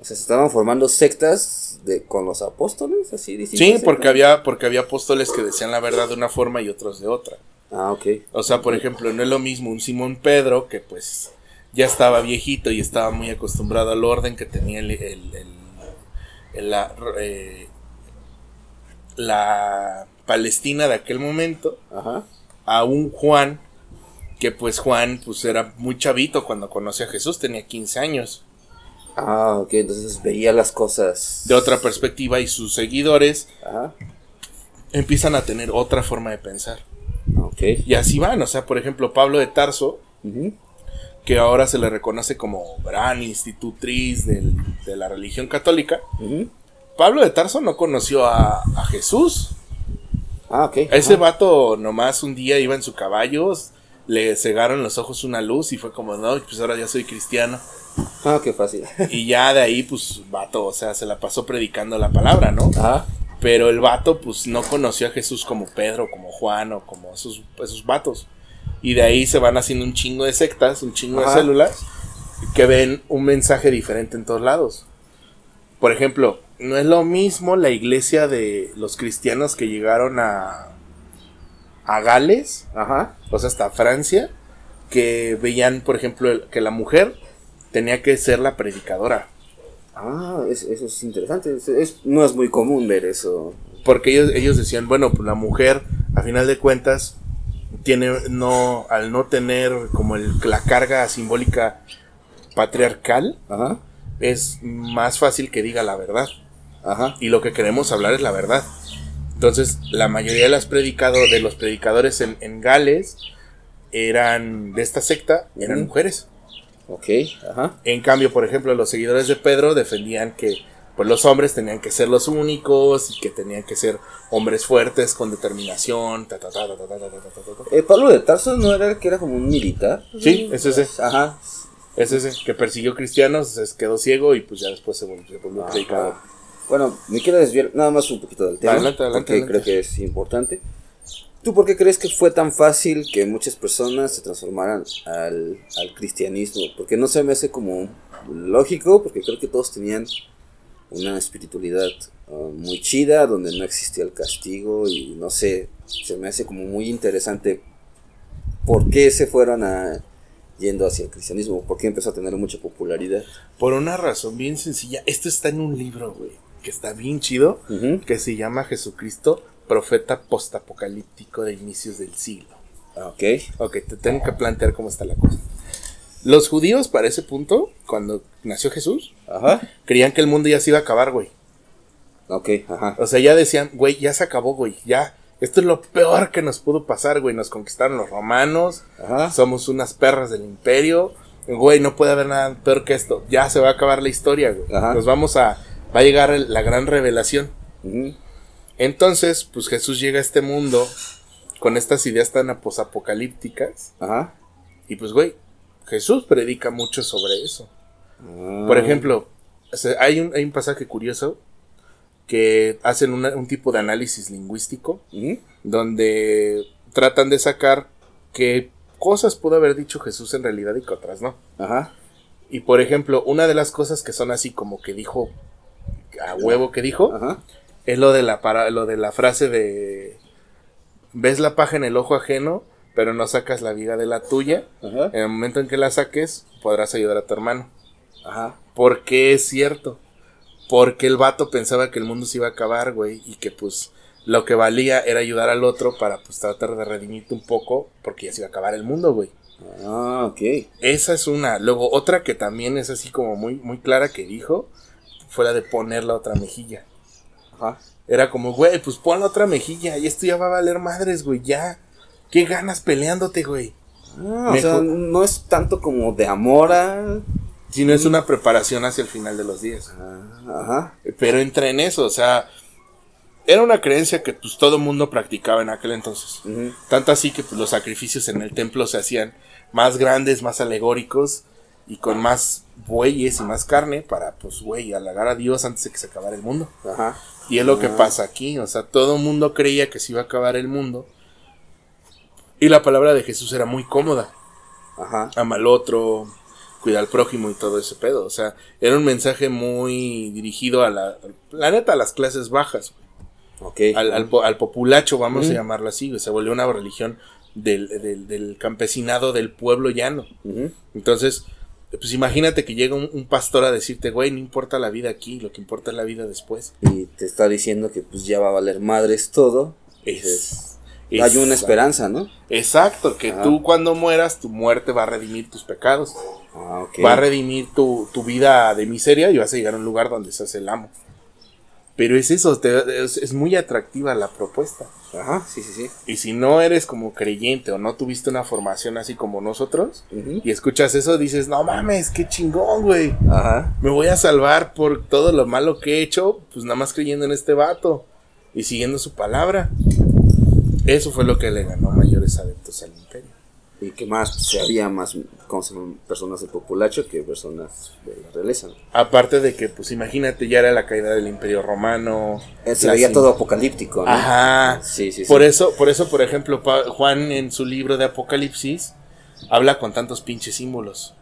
O sea, se estaban formando sectas de, con los apóstoles, así Sí, sectas? porque había, porque había apóstoles que decían la verdad de una forma y otros de otra. Ah, ok. O sea, por ejemplo, no es lo mismo un Simón Pedro que pues ya estaba viejito y estaba muy acostumbrado al orden que tenía el, el- el- el- la, eh, la Palestina de aquel momento Ajá. a un Juan que pues Juan pues era muy chavito cuando conoció a Jesús, tenía 15 años. Ah, ok, entonces veía las cosas. De otra perspectiva y sus seguidores Ajá. empiezan a tener otra forma de pensar. Ok. Y así van, o sea, por ejemplo, Pablo de Tarso, que ahora se le reconoce como gran institutriz del- de la religión católica. Pablo de Tarso no conoció a, a Jesús. Ah, ok. Ese Ajá. vato nomás un día iba en su caballo, le cegaron los ojos una luz y fue como, no, pues ahora ya soy cristiano. Ah, qué fácil. Y ya de ahí, pues, vato, o sea, se la pasó predicando la palabra, ¿no? Ajá. Pero el vato, pues, no conoció a Jesús como Pedro, como Juan o como esos, esos vatos. Y de ahí se van haciendo un chingo de sectas, un chingo Ajá. de células, que ven un mensaje diferente en todos lados. Por ejemplo, no es lo mismo la iglesia de los cristianos que llegaron a, a Gales, Ajá. o sea, hasta Francia, que veían, por ejemplo, el- que la mujer tenía que ser la predicadora. Ah, es- eso es interesante. Es- es- no es muy común ver eso. Porque ellos, ellos decían, bueno, pues la mujer, a final de cuentas, tiene, no, al no tener como el, la carga simbólica patriarcal, Ajá. es más fácil que diga la verdad. Ajá. Y lo que queremos hablar es la verdad. Entonces, la mayoría de, las predicado, de los predicadores en, en Gales eran de esta secta, eran mujeres. Ok. Ajá. En cambio, por ejemplo, los seguidores de Pedro defendían que pues los hombres tenían que ser los únicos y que tenían que ser hombres fuertes con determinación. ta, ta, ta, ta, ta, ta, ta, ta. Eh, Pablo de Tarso no era el que era como un militar. Sí, es ese. Ajá. Es ese que persiguió cristianos, se quedó ciego y pues ya después se volvió, se volvió predicador. Bueno, me quiero desviar nada más un poquito del tema. Adelante, adelante, porque adelante. creo que es importante. ¿Tú por qué crees que fue tan fácil que muchas personas se transformaran al, al cristianismo? Porque no se me hace como lógico, porque creo que todos tenían una espiritualidad uh, muy chida, donde no existía el castigo y no sé, se me hace como muy interesante por qué se fueron a yendo hacia el cristianismo, por qué empezó a tener mucha popularidad. Por una razón bien sencilla, esto está en un libro, güey, que está bien chido, que se llama Jesucristo, profeta postapocalíptico de inicios del siglo. Ah, Ok. Ok, te tengo que plantear cómo está la cosa. Los judíos, para ese punto, cuando nació Jesús, Ajá. creían que el mundo ya se iba a acabar, güey. Ok, ajá. O sea, ya decían, güey, ya se acabó, güey, ya. Esto es lo peor que nos pudo pasar, güey. Nos conquistaron los romanos, Ajá. somos unas perras del imperio. Güey, no puede haber nada peor que esto. Ya se va a acabar la historia, güey. Ajá. Nos vamos a... Va a llegar la gran revelación. Entonces, pues Jesús llega a este mundo con estas ideas tan posapocalípticas. Ajá. Y pues, güey, Jesús predica mucho sobre eso. Ah. Por ejemplo, hay, un, hay un pasaje curioso que hacen una- un tipo de análisis lingüístico donde tratan de sacar qué cosas pudo haber dicho Jesús en realidad y qué otras no. Ajá. Y por ejemplo, una de las cosas que son así como que dijo a huevo que dijo Ajá. es lo de la para, lo de la frase de ves la paja en el ojo ajeno, pero no sacas la viga de la tuya. Ajá. En el momento en que la saques, podrás ayudar a tu hermano. Ajá. ¿Por qué es cierto? Porque el vato pensaba que el mundo se iba a acabar, güey, y que pues lo que valía era ayudar al otro para pues tratar de redimirte un poco, porque ya se iba a acabar el mundo, güey. Ah, ok. Esa es una. Luego otra que también es así como muy, muy clara que dijo, fue la de poner la otra mejilla. Ajá. Era como, güey, pues pon la otra mejilla y esto ya va a valer madres, güey, ya. ¿Qué ganas peleándote, güey? Ah, o sea, no es tanto como de amor a... Si no es una preparación hacia el final de los días. Ah, Ajá. Pero entra en eso, o sea, era una creencia que pues todo mundo practicaba en aquel entonces. Tanto así que pues, los sacrificios en el templo se hacían más grandes, más alegóricos y con más bueyes y más carne para, pues, güey, halagar a Dios antes de que se acabara el mundo. Ajá. Y es lo que Ah. pasa aquí, o sea, todo el mundo creía que se iba a acabar el mundo. Y la palabra de Jesús era muy cómoda. Ajá. Ama al otro, cuida al prójimo y todo ese pedo. O sea, era un mensaje muy dirigido a la, la neta, a las clases bajas. Ok. Al, al, po- al populacho, vamos a llamarlo así. Se volvió una religión del, del, del campesinado del pueblo llano. Ujú. Entonces, pues imagínate que llega un, un pastor a decirte, güey, no importa la vida aquí, lo que importa es la vida después. Y te está diciendo que pues ya va a valer madres todo. Es, Entonces, hay una es- esperanza, ¿no? Exacto, que Ah. tú cuando mueras, tu muerte va a redimir tus pecados. Ah. Va a redimir tu, tu vida de miseria y vas a llegar a un lugar donde seas el amo. Pero es eso, te- es, es muy atractiva la propuesta. Ajá, sí, sí, sí. Y si no eres como creyente o no tuviste una formación así como nosotros, y escuchas eso, dices, no mames, qué chingón, güey. Ajá. Me voy a salvar por todo lo malo que he hecho, pues nada más creyendo en este vato y siguiendo su palabra. Eso fue lo que le ganó mayores adeptos al imperio. Y que más, pues, había más ¿cómo se llaman? personas de populacho que personas de la realeza. ¿no? Aparte de que, pues imagínate, ya era la caída del imperio romano. Eh, Se veía todo apocalíptico, ¿no? Ajá. Sí, sí, sí. Por eso, por eso, por ejemplo, Pa- Juan en su libro de Apocalipsis habla con tantos pinches símbolos.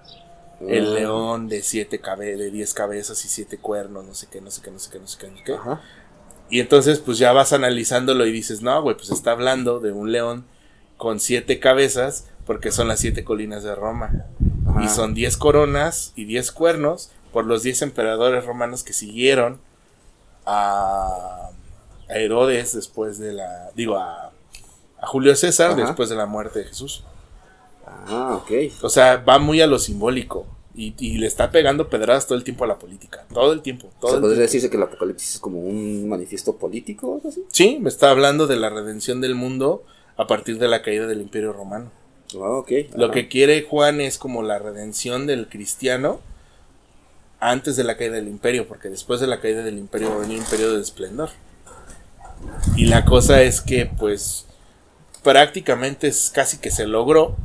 El Ah. león de siete cabe de diez cabezas y siete cuernos, no sé qué, no sé qué, no sé qué, no sé qué, no sé qué. Ajá. Y entonces, pues ya vas analizándolo y dices, no, güey, pues está hablando de un león con siete cabezas, porque son las siete colinas de Roma. Ajá. Y son diez coronas y diez cuernos por los diez emperadores romanos que siguieron a, a Herodes después de la. Digo, a, a Julio César Ajá. después de la muerte de Jesús. Ah, ok. O sea, va muy a lo simbólico. Y, y le está pegando pedradas todo el tiempo a la política. Todo el tiempo. Todo ¿Se el podría tiempo. decirse que el apocalipsis es como un manifiesto político o algo así? Sí, me está hablando de la redención del mundo a partir de la caída del Imperio Romano. Ah. Lo Ajá. que quiere Juan es como la redención del cristiano antes de la caída del imperio, porque después de la caída del imperio va a venir un periodo de esplendor. Y la cosa es que pues prácticamente es casi que se logró,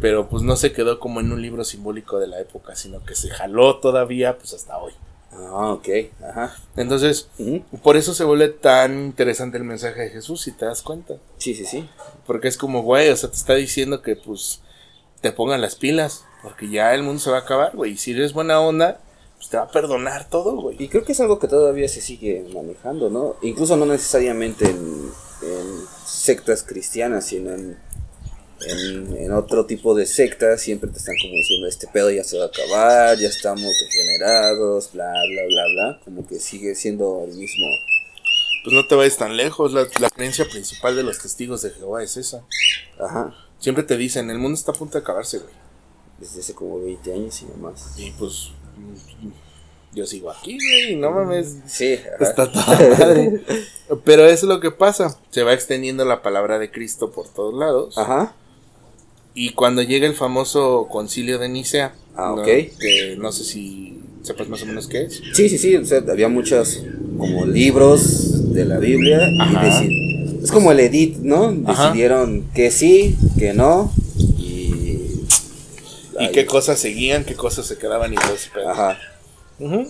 pero pues no se quedó como en un libro simbólico de la época, sino que se jaló todavía pues hasta hoy. Ah, ok. Ajá. Entonces, Ujú. por eso se vuelve tan interesante el mensaje de Jesús, si te das cuenta. Sí, sí, sí. Porque es como, güey, o sea, te está diciendo que pues te pongan las pilas. Porque ya el mundo se va a acabar, güey. Y si eres buena onda, pues te va a perdonar todo, güey. Y creo que es algo que todavía se sigue manejando, ¿no? Incluso no necesariamente en, en sectas cristianas, sino en, en, en otro tipo de sectas. Siempre te están como diciendo, este pedo ya se va a acabar, ya estamos degenerados, bla, bla, bla, bla. Como que sigue siendo el mismo. Pues no te vayas tan lejos. La, la creencia principal de los testigos de Jehová es esa. Ajá. Siempre te dicen, el mundo está a punto de acabarse, güey. Desde hace como 20 años y demás. Y pues mm, yo sigo aquí, güey. No mames. Sí, ajá. Está toda madre. Pero eso es lo que pasa. Se va extendiendo la palabra de Cristo por todos lados. Ajá. Y cuando llega el famoso concilio de Nicea, Ah, que no sé si sepas más o menos qué es. Sí, sí, sí, o sea, había muchos como libros de la Biblia Ajá. y es como el edit, ¿no? Ajá. Decidieron que sí, que no y Y qué cosas seguían, qué cosas se quedaban y todo ese pedo. Ajá.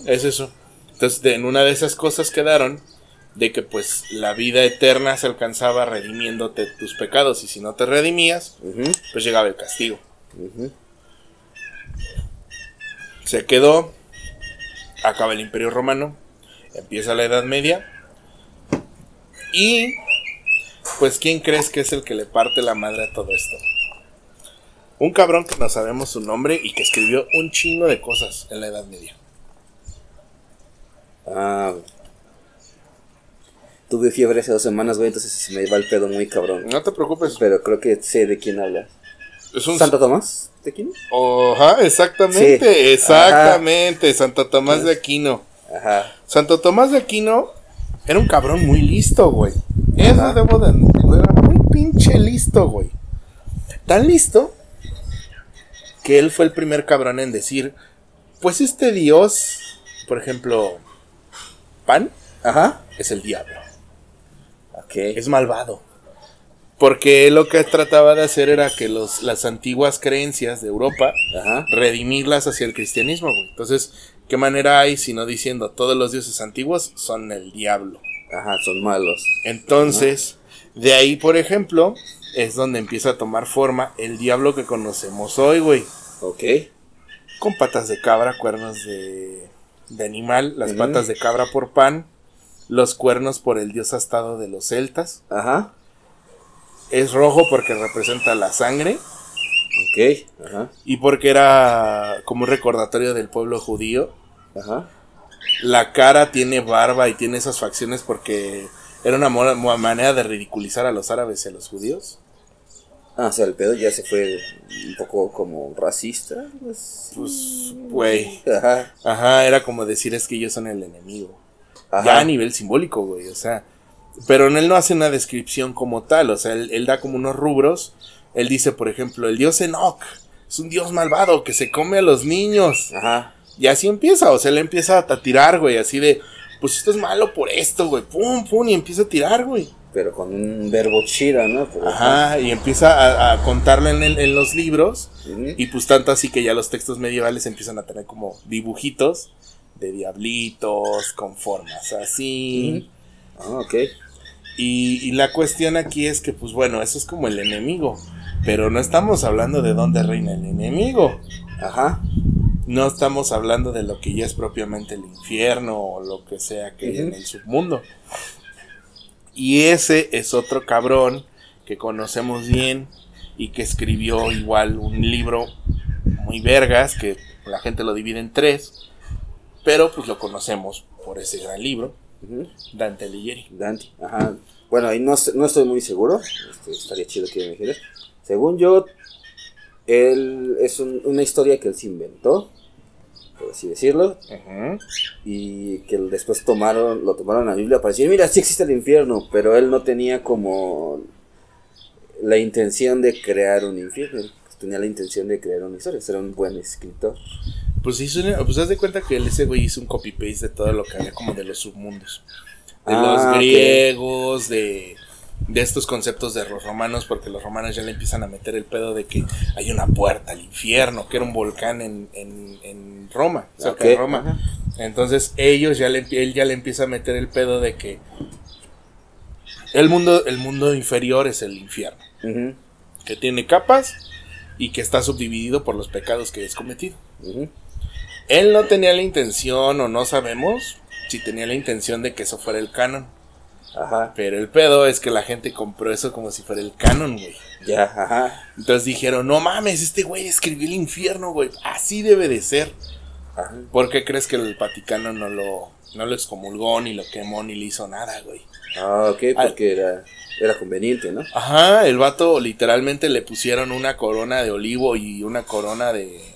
Es eso. Entonces, de- en una de esas cosas quedaron de que pues la vida eterna se alcanzaba redimiéndote tus pecados y si no te redimías, pues llegaba el castigo. Se quedó, acaba el imperio romano, empieza la Edad Media y pues ¿quién crees que es el que le parte la madre a todo esto? Un cabrón que no sabemos su nombre y que escribió un chingo de cosas en la Edad Media. Ah. Tuve fiebre hace dos semanas, güey, entonces se me va el pedo muy cabrón. No te preocupes, Pero creo que sé de quién hablas. es un ¿Santo Tomás? ¿De quién? Ajá, exactamente, Sí. exactamente, Santo Tomás de Aquino. Ajá. Santo Tomás de Aquino era un cabrón muy listo, güey. Eso debo de admitirlo, era muy pinche listo, güey. Tan listo que él fue el primer cabrón en decir, pues este dios, por ejemplo, Pan, Ajá. es el diablo, Es malvado. Porque él lo que trataba de hacer era que los, las antiguas creencias de Europa Ajá. redimirlas hacia el cristianismo, güey. Entonces, ¿qué manera hay si no diciendo todos los dioses antiguos son el diablo? Ajá, son malos. Entonces, de ahí, por ejemplo, es donde empieza a tomar forma el diablo que conocemos hoy, güey. Ok. Con patas de cabra, cuernos de, de animal, las patas de cabra por pan, los cuernos por el dios astado de los celtas. Ajá. Es rojo porque representa la sangre Ok. Ajá. y porque era como un recordatorio del pueblo judío. Ajá. La cara tiene barba y tiene esas facciones porque era una manera de ridiculizar a los árabes y a los judíos. Ah, o sea, el pedo ya se fue un poco como racista. Pues, güey. Ajá. Ajá, era como decir es que ellos son el enemigo. Ajá. Ya a nivel simbólico, güey. O sea, pero él no hace una descripción como tal. O sea, él, él da como unos rubros. Él dice, por ejemplo, el dios Enoch es un dios malvado que se come a los niños. Ajá. Y así empieza, o sea, él empieza a tirar, güey, así de, pues esto es malo por esto, güey, pum, pum, y empieza a tirar, güey. Pero con un verbo chida, ¿no? Pero- Ajá, y empieza a, a contarlo en, el- en los libros. Y pues tanto así que ya los textos medievales empiezan a tener como dibujitos de diablitos, con formas así. Ah, ok. Y, y la cuestión aquí es que, pues bueno, eso es como el enemigo. Pero no estamos hablando de dónde reina el enemigo. Ajá. No estamos hablando de lo que ya es propiamente el infierno o lo que sea que hay en el submundo. Y ese es otro cabrón que conocemos bien y que escribió igual un libro muy vergas, que la gente lo divide en tres, pero pues lo conocemos por ese gran libro. Dante Alighieri. Dante. Ajá. Bueno, ahí no, no estoy muy seguro. Este, estaría chido que me dijeras. Según yo, él es un- una historia que él se inventó, por así decirlo, y que después tomaron, lo tomaron a la Biblia para decir, mira, sí existe el infierno, pero él no tenía como la intención de crear un infierno, tenía la intención de crear una historia, era un buen escritor. Pues hizo, una- pues haz de cuenta que ese güey hizo un copy paste de todo lo que había como de los submundos. De Ah, los ok. griegos, de, de estos conceptos de los romanos, porque los romanos ya le empiezan a meter el pedo de que hay una puerta al infierno, que era un volcán en, en, en Roma, cerca de Roma. Entonces ellos ya le, él ya le empieza a meter el pedo de que el mundo, el mundo inferior es el infierno, que tiene capas y que está subdividido por los pecados que es cometido. Él no tenía la intención, o no sabemos si tenía la intención de que eso fuera el canon. Ajá, Pero el pedo es que la gente compró eso como si fuera el canon, güey. ya, ajá, Entonces dijeron, no mames, este güey escribió el infierno, güey. Así debe de ser. ajá. ¿Por qué crees que el Vaticano no lo, no lo excomulgó, ni lo quemó, ni le hizo nada, güey? Ah, ok, porque era, era conveniente, ¿no? Ajá, el vato literalmente le pusieron una corona de olivo y una corona de,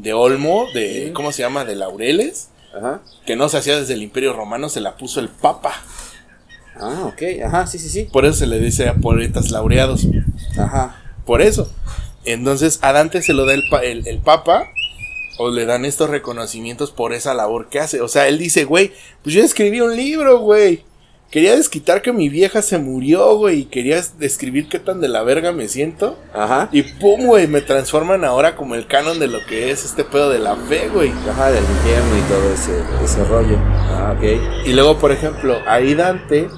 de olmo, de. ¿cómo se llama? De laureles. Ajá. que no se hacía desde el Imperio Romano, se la puso el Papa. Ah, ok, ajá, sí, sí, sí. Por eso se le dice a poetas laureados. Ajá. Por eso. Entonces a Dante se lo da el, pa- el, el Papa. O le dan estos reconocimientos por esa labor que hace. O sea, él dice, güey, pues yo escribí un libro, güey. Quería desquitar que mi vieja se murió, güey. Y quería describir qué tan de la verga me siento. Ajá. Y pum, güey, me transforman ahora como el canon de lo que es este pedo de la fe, güey. Ajá, del infierno y todo ese, ese rollo. Ah, ok. Y luego, por ejemplo, ahí Dante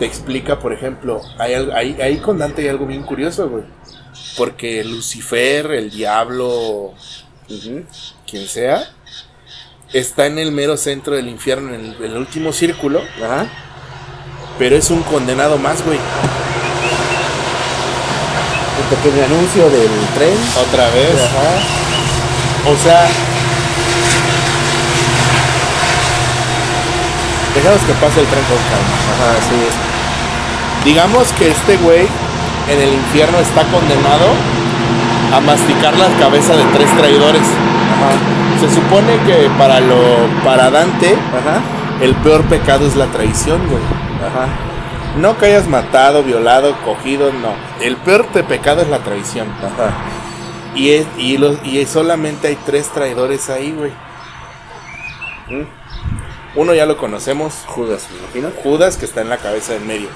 te explica, por ejemplo, hay ahí, ahí con Dante hay algo bien curioso, güey. Porque Lucifer, el diablo, Ujú. quien sea, está en el mero centro del infierno, en el, en el último círculo, Ajá. Pero es un condenado más, güey. Un pequeño anuncio del tren. Otra vez. Ajá. O sea... Dejamos que pase el tren con calma. Ajá, sí. Digamos que este güey en el infierno está condenado a masticar la cabeza de tres traidores. Ajá. Se supone que para lo para Dante Ajá. El peor pecado es la traición, güey. Ajá. No que hayas matado, violado, cogido, no. El peor pecado es la traición. Ajá. Y es, y los y solamente hay tres traidores ahí, güey. Mm. Uno ya lo conocemos, Judas, me imagino. Judas que está en la cabeza en medio.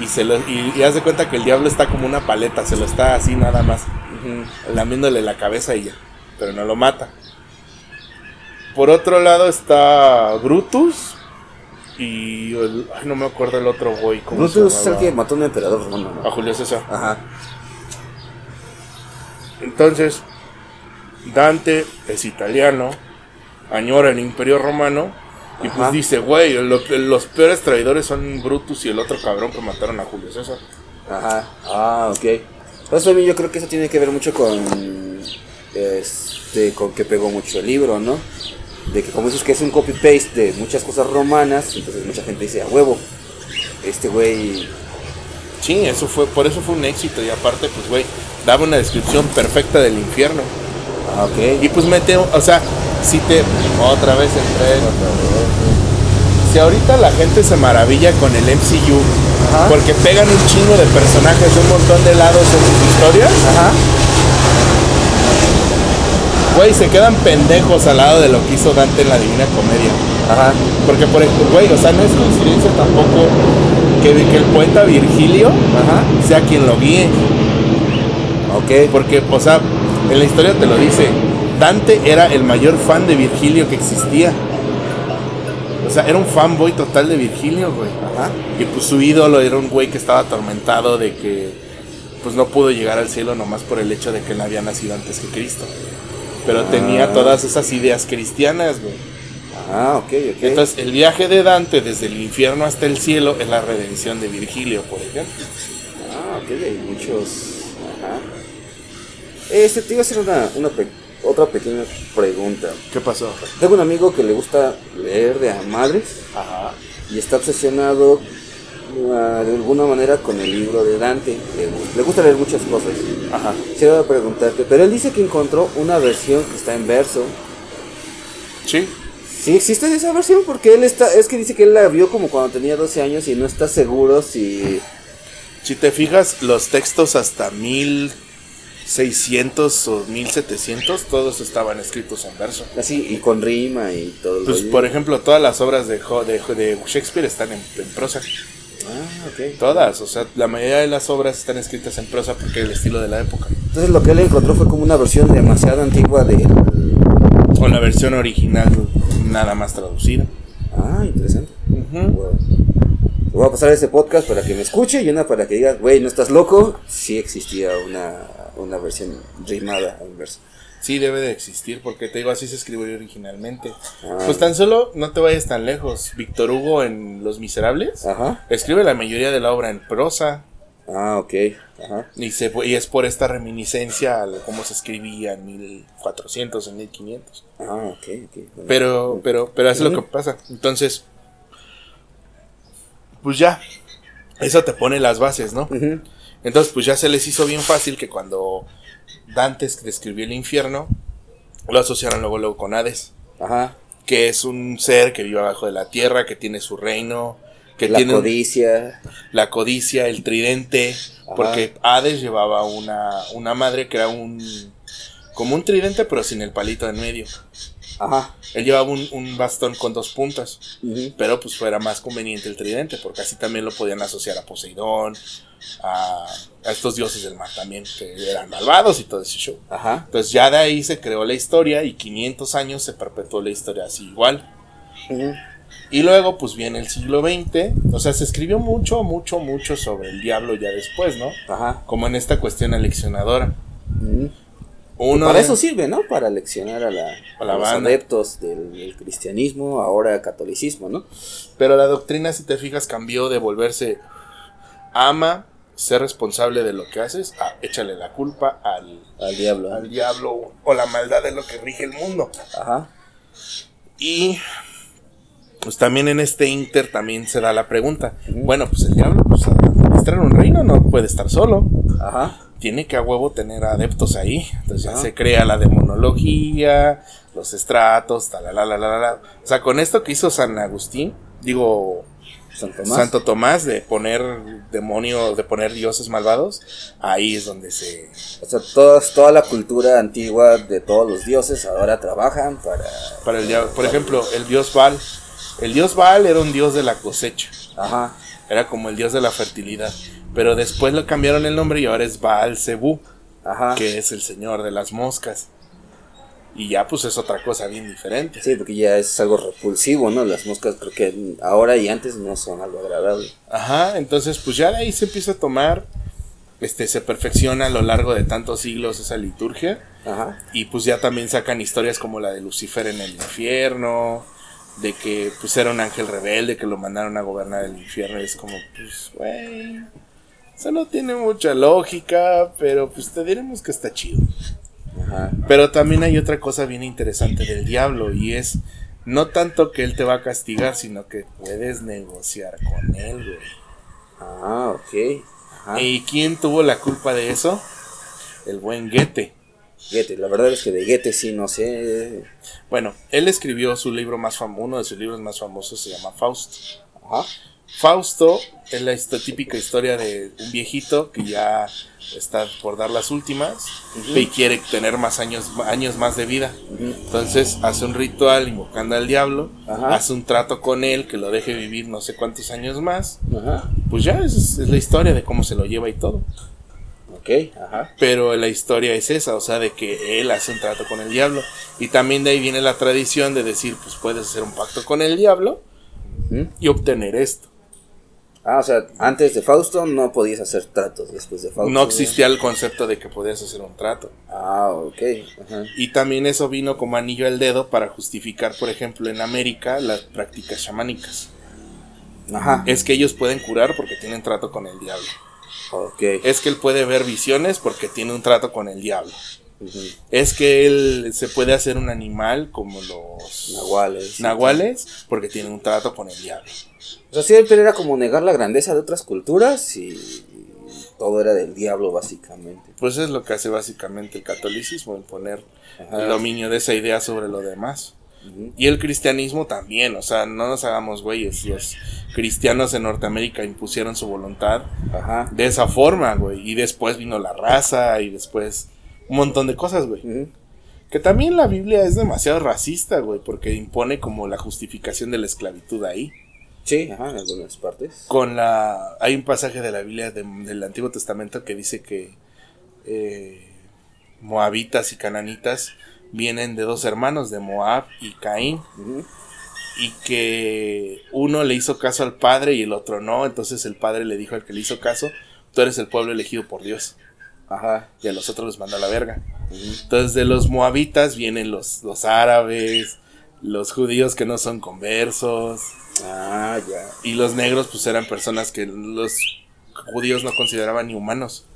Y se lo y, y haz de cuenta que el diablo está como una paleta, se lo está así nada más. Ujú. lamiéndole la cabeza y ya, pero no lo mata. Por otro lado está Brutus, y el- ay, no me acuerdo el otro güey. ¿cómo Brutus se es el que mató a un emperador romano, A ¿no? Julio César. Ajá. Entonces, Dante es italiano, añora el imperio romano, y pues dice, güey, lo- los peores traidores son Brutus y el otro cabrón que mataron a Julio César. Ajá. Ah, ok. Pues yo creo que eso tiene que ver mucho con. Este. Con que pegó mucho el libro, ¿no? De que, como dices, que es un copy-paste de muchas cosas romanas, entonces mucha gente dice, a huevo. Este güey. Sí, eso fue, por eso fue un éxito, y aparte, pues, güey, daba una descripción perfecta del infierno. Ah, ok. Y pues mete, o sea, si te... Otra vez entré... Si ahorita la gente se maravilla con el MCU, Ajá. porque pegan un chingo de personajes de un montón de lados en sus historias, Ajá. Güey, se quedan pendejos al lado de lo que hizo Dante en la Divina Comedia. Ajá. Porque, por ejemplo, güey, o sea, no es coincidencia tampoco que, que el poeta Virgilio Ajá. sea quien lo guíe. Ok. Porque, o sea, en la historia te lo dice, Dante era el mayor fan de Virgilio que existía. O sea, era un fanboy total de Virgilio, güey. Ajá. Y pues su ídolo era un güey que estaba atormentado de que pues no pudo llegar al cielo nomás por el hecho de que él había nacido antes que Cristo. Pero tenía todas esas ideas cristianas, güey. Ah, ok, ok. Entonces, el viaje de Dante desde el infierno hasta el cielo es la redención de Virgilio, por ejemplo. Ah, ok, hay muchos. Ajá. Este, te iba a hacer una, una pe- otra pequeña pregunta. ¿Qué pasó? Tengo un amigo que le gusta leer de a madres Ajá. y está obsesionado de alguna manera con el libro de Dante. Le, gu- le gusta leer muchas cosas. Ajá. Quisiera preguntarte, pero él dice que encontró una versión que está en verso. Sí. ¿Sí existe esa versión? Porque él está, es que dice que él la vio como cuando tenía 12 años y no está seguro si... Si te fijas, los textos hasta 1600 o 1700, todos estaban escritos en verso. Así, y con rima y todo. Pues, por ejemplo, todas las obras de, Jo- de, de Shakespeare están en, en prosa. Ah, ok. Todas, o sea, la mayoría de las obras están escritas en prosa porque es el estilo de la época. Entonces lo que él encontró fue como una versión demasiado antigua de... O la versión original, nada más traducida. Ah, interesante. Bueno. Te voy a pasar ese podcast para que me escuche y una para que digas, güey, no estás loco. Sí existía una, una versión rimada en verso. Sí, debe de existir, porque te digo, así se escribió originalmente. Ah. Pues tan solo, no te vayas tan lejos. Víctor Hugo en Los Miserables Ajá. escribe la mayoría de la obra en prosa. Ah, ok. Ajá. Y, se, y es por esta reminiscencia a cómo se escribía en 1400, en 1500. Ah, ok, ok. Bueno. Pero, pero, pero es lo que pasa. Entonces, pues ya, eso te pone las bases, ¿no? Entonces, pues ya se les hizo bien fácil que cuando Dante describió el infierno, lo asociaron luego, luego con Hades, Ajá. que es un ser que vive abajo de la tierra, que tiene su reino, que La tiene un- codicia. la codicia, el tridente, porque Hades llevaba una, una madre que era un como un tridente pero sin el palito en medio. Ajá. Él llevaba un, un bastón con dos puntas, pero pues fuera más conveniente el tridente, porque así también lo podían asociar a Poseidón, a, a estos dioses del mar también, que eran malvados y todo ese show. Ajá. Entonces ya de ahí se creó la historia y 500 años se perpetuó la historia así igual. Y luego pues viene el siglo XX, o sea, se escribió mucho, mucho, mucho sobre el diablo ya después, ¿no? Ajá. Como en esta cuestión aleccionadora. Ujú. Uno para de- eso sirve, ¿no? Para leccionar a, la, A la a los adeptos del, del cristianismo, ahora catolicismo, ¿no? Pero la doctrina, si te fijas, cambió de volverse ama, ser responsable de lo que haces, a échale la culpa al, Al diablo. al diablo o la maldad de lo que rige el mundo. Ajá. Y pues también en este inter también se da la pregunta, bueno, pues el diablo pues administrar un reino no puede estar solo. Ajá. Tiene que a huevo tener adeptos ahí. Entonces ya Ah. se crea la demonología, los estratos, tal, la, la, la, la, la. O sea, con esto que hizo San Agustín, digo, San Tomás. Santo Tomás, de poner demonios, de poner dioses malvados, ahí es donde se... O sea, todas, toda la cultura antigua de todos los dioses ahora trabajan para... Para el. Por ejemplo, el dios Baal. El dios Baal era un dios de la cosecha. Ajá. Era como el dios de la fertilidad. Pero después le cambiaron el nombre y ahora es Baal Zebú, Ajá. que es el señor de las moscas. Y ya pues es otra cosa bien diferente. Sí, porque ya es algo repulsivo, ¿no? Las moscas creo que ahora y antes no son algo agradable. Ajá, entonces pues ya de ahí se empieza a tomar, este, se perfecciona a lo largo de tantos siglos esa liturgia. Ajá. Y pues ya también sacan historias como la de Lucifer en el infierno, de que pues era un ángel rebelde que lo mandaron a gobernar el infierno. Y es como, pues, güey, eso no tiene mucha lógica, pero pues te diremos que está chido. Ajá. Pero también hay otra cosa bien interesante del diablo y es no tanto que él te va a castigar, sino que puedes negociar con él, güey. Ah, ok. Ajá. ¿Y quién tuvo la culpa de eso? El buen Goethe. Goethe, la verdad es que de Goethe sí no sé. Bueno, él escribió su libro más famoso, uno de sus libros más famosos se llama Fausto. Ajá. Fausto es la típica historia de un viejito que ya está por dar las últimas y quiere tener más años, años más de vida. Entonces hace un ritual invocando al diablo, Ajá. hace un trato con él que lo deje vivir no sé cuántos años más. Ajá. Pues ya es, es la historia de cómo se lo lleva y todo. Ok, ajá. Pero la historia es esa, o sea, de que él hace un trato con el diablo. Y también de ahí viene la tradición de decir, pues puedes hacer un pacto con el diablo y obtener esto. Ah, o sea, antes de Fausto no podías hacer tratos, después de Fausto. No existía el concepto de que podías hacer un trato. Ah, ok. Ajá. Y también eso vino como anillo al dedo para justificar, por ejemplo, en América las prácticas chamánicas. Ajá. Es que ellos pueden curar porque tienen trato con el diablo. Ok. Es que él puede ver visiones porque tiene un trato con el diablo. Ujú. Es que él se puede hacer un animal como los Nahuales. nahuales porque tiene un trato con el diablo. O sea, siempre era como negar la grandeza de otras culturas y todo era del diablo, básicamente. Pues es lo que hace básicamente el catolicismo, el poner Ajá. el dominio de esa idea sobre lo demás. Y el cristianismo también, o sea, no nos hagamos güeyes. Los cristianos en Norteamérica impusieron su voluntad Ajá. de esa forma, güey. Y después vino la raza y después un montón de cosas, güey. Que también la Biblia es demasiado racista, güey, porque impone como la justificación de la esclavitud ahí. Sí, ajá, en algunas partes. Con la... Hay un pasaje de la Biblia de- del Antiguo Testamento que dice que eh, moabitas y cananitas vienen de dos hermanos, de Moab y Caín. Y que uno le hizo caso al padre y el otro no, entonces el padre le dijo al que le hizo caso, tú eres el pueblo elegido por Dios, Ajá. y a los otros los manda a la verga. Entonces de los moabitas vienen los, los árabes, los judíos que no son conversos, Ah, ya. y los negros pues eran personas que los judíos no consideraban ni humanos.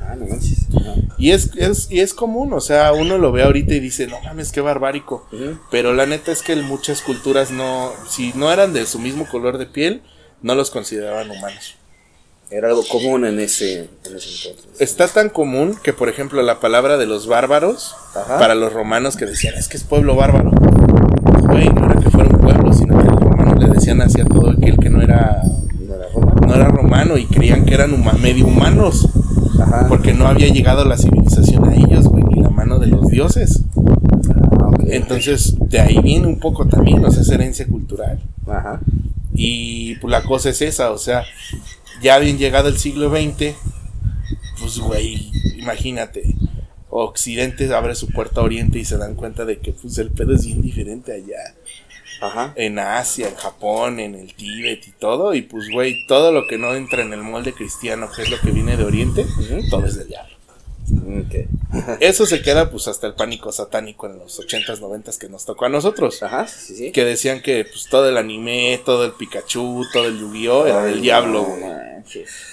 Ah, no manches. Ajá. Y es, es, y es común, o sea, uno lo ve ahorita y dice, no mames, qué barbárico. Pero la neta es que en muchas culturas no, si no eran de su mismo color de piel, no los consideraban humanos. Era algo común en ese, en ese entonces. Está tan común que, por ejemplo, la palabra de los bárbaros, Ajá. para los romanos que decían, es que es pueblo bárbaro. Güey, no era que fuera un pueblo, sino que los romanos le decían así a todo aquel que no era, ¿No era Roma? no era romano y creían que eran huma- medio humanos, Ajá. porque no había llegado la civilización a ellos, güey, ni la mano de los dioses. Ah. Entonces, de ahí viene un poco también, o sea, es herencia cultural. Ajá. Y pues la cosa es esa, o sea, ya bien llegado el siglo XX, pues güey, imagínate, Occidente abre su puerta a Oriente y se dan cuenta de que pues el pedo es bien diferente allá, Ajá. en Asia, en Japón, en el Tíbet y todo, y pues güey, todo lo que no entra en el molde cristiano, que es lo que viene de Oriente, todo es del diablo. Eso se queda pues hasta el pánico satánico en los 80s, 90s que nos tocó a nosotros. Ajá, sí, sí. Que decían que pues todo el anime, todo el Pikachu, todo el Yu-Gi-Oh era del diablo, güey.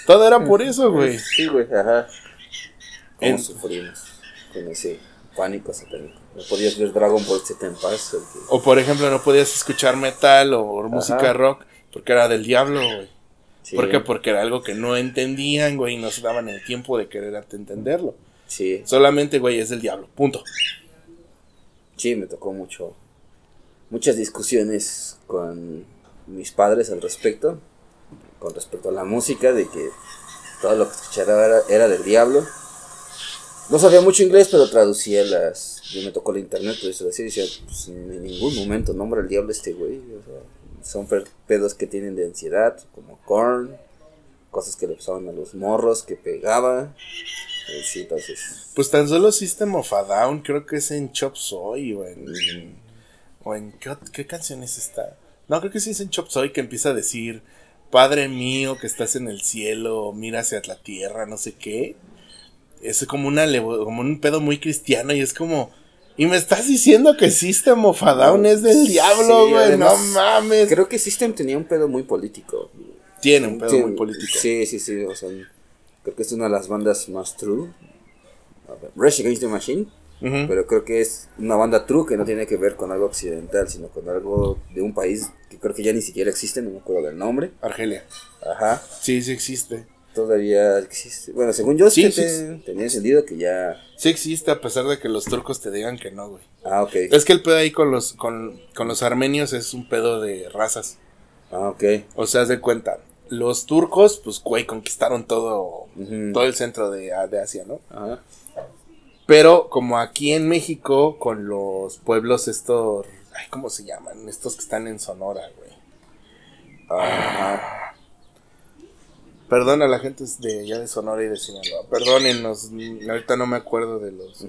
Todo era por eso, güey. Sí, güey, ajá. ¿Cómo En- sufrimos con ese pánico satánico? No podías ver Dragon Ball Z en paz. o por ejemplo, no podías escuchar metal o música rock porque era del diablo, güey. Sí. ¿Por qué? Porque era algo que no entendían, güey, y no se daban el tiempo de querer entenderlo. Sí, Solamente, güey, es del diablo. Punto. sí, me tocó mucho. Muchas discusiones con mis padres al respecto. Con respecto a la música, de que todo lo que escuchaba era, era del diablo. No sabía mucho inglés, pero traducía las. Yo me tocó el internet, pues así decía, pues en ningún momento nombra el diablo este güey. Son pedos que tienen de ansiedad, como corn, cosas que le pasaban a los morros, que pegaba. Sí, entonces. Pues tan solo System of a Down, creo que es en Chop Soy o en. O en ¿qué, qué canción es esta? No, creo que sí es en Chop Soy que empieza a decir. Padre mío que estás en el cielo, mira hacia la tierra, no sé qué. Es como una como un pedo muy cristiano y es como. Y me estás diciendo que System of a Down es del diablo, güey. No mames. Creo que System tenía un pedo muy político. Tiene un pedo muy político. Sí, sí, sí. O sea, creo que es una de las bandas más true. A ver, Rage Against the Machine. Pero creo que es una banda true que no tiene que ver con algo occidental, sino con algo de un país que creo que ya ni siquiera existe, no me acuerdo del nombre. Argelia. Ajá. Sí, sí existe. Todavía existe. Bueno, según yo Sí, sí, sí, te- tenía entendido que ya. Sí existe a pesar de que los turcos te digan que no, güey. Ah, ok. Es que el pedo ahí con los, con, con los armenios es un pedo de razas. Ah, ok. O sea, haz de cuenta. Los turcos, pues, güey, conquistaron todo, todo el centro de, de Asia, ¿no? Ajá. Pero como aquí en México, con los pueblos estos, ay, ¿cómo se llaman? Estos que están en Sonora, güey. Ajá. Perdón a la gente de allá de Sonora y de Sinaloa. Perdónennos, ahorita no me acuerdo de los...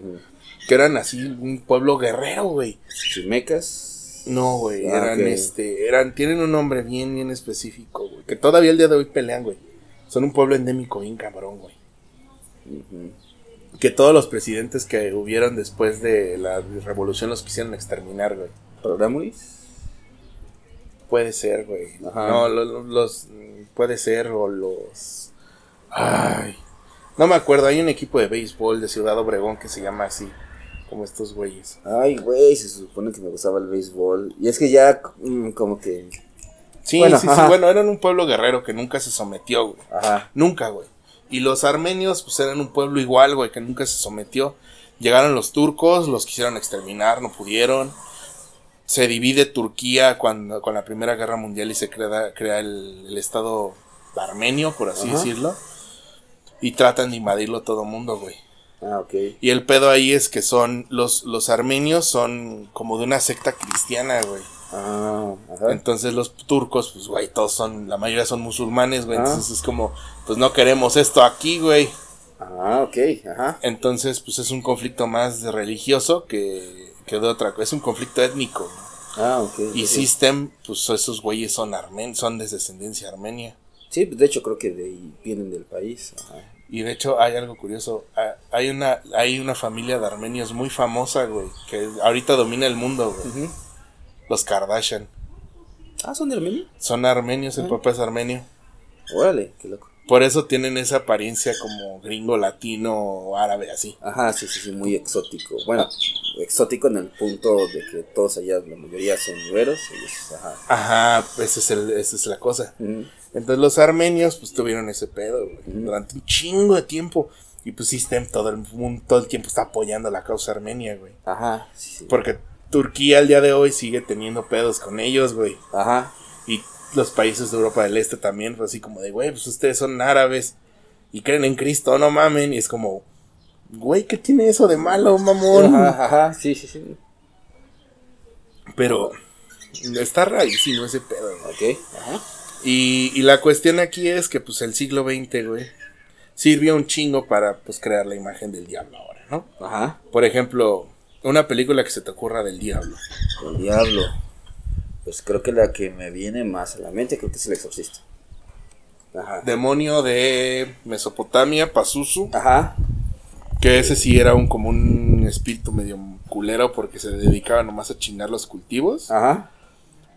Que eran así, un pueblo guerrero, güey. Chimecas. No, güey, Ah, eran este, eran, tienen un nombre bien, bien específico, güey. Que todavía el día de hoy pelean, güey. Son un pueblo endémico bien cabrón, güey. Que todos los presidentes que hubieron después de la revolución los quisieron exterminar, güey. ¿Programuris? Puede ser, güey. Ajá. No, lo- lo- los, puede ser, o los... Ay. No me acuerdo, hay un equipo de béisbol de Ciudad Obregón que se llama así, como estos güeyes. Ay, güey, se supone que me gustaba el béisbol. Y es que ya, mm, como que. Sí, Bueno, sí, sí, bueno, eran un pueblo guerrero que nunca se sometió, güey. Ajá. Nunca, güey. Y los armenios, pues eran un pueblo igual, güey, que nunca se sometió. Llegaron los turcos, los quisieron exterminar, no pudieron. Se divide Turquía cuando, con la Primera Guerra Mundial y se crea, crea el, el Estado armenio, por así Ajá. decirlo. Y tratan de invadirlo todo mundo, güey. Ah, ok. Y el pedo ahí es que son, los, los armenios son como de una secta cristiana, güey. Ah, ajá. Entonces los turcos, pues, güey, todos son, la mayoría son musulmanes, güey. Ah. Entonces es como, pues no queremos esto aquí, güey. Ah, ok, ajá. Entonces, pues es un conflicto más religioso que, que de otra cosa. Es un conflicto étnico. Ah, ok. Y. System, pues esos güeyes son armen, son de descendencia armenia. Sí, de hecho creo que de ahí vienen del país. Ajá. Y de hecho hay algo curioso. Hay una, hay una familia de armenios muy famosa, güey, que ahorita domina el mundo, güey. Los Kardashian. Ah, ¿son de Armenia? Son armenios, el Ah. papá es armenio. Órale, qué loco. Por eso tienen esa apariencia como gringo, latino o árabe, así. Ajá, sí, sí, sí, muy exótico. Bueno, exótico en el punto de que todos allá, la mayoría son güeros. Ajá. Ajá, esa es, el, esa es la cosa. Entonces los armenios pues tuvieron ese pedo, güey, durante un chingo de tiempo. Y pues System todo el mundo, todo el tiempo está apoyando la causa armenia, güey. Ajá, sí, sí. Porque Turquía al día de hoy sigue teniendo pedos con ellos, güey. Ajá. Y los países de Europa del Este también, pues así como de, güey, pues ustedes son árabes y creen en Cristo, no mamen. Y es como, güey, ¿qué tiene eso de malo, mamón? Ajá, ajá, sí, sí, sí. Pero está rarísimo ese pedo, güey. Ok, ajá. Y, y la cuestión aquí es que pues el siglo XX, güey, sirvió un chingo para pues crear la imagen del diablo ahora, ¿no? Ajá. Por ejemplo, una película que se te ocurra del diablo. El diablo. Pues creo que la que me viene más a la mente creo que es el exorcista. Ajá. Demonio de Mesopotamia, Pazuzu, Ajá. que ese sí era un como un espíritu medio culero porque se dedicaba nomás a chingar los cultivos, Ajá.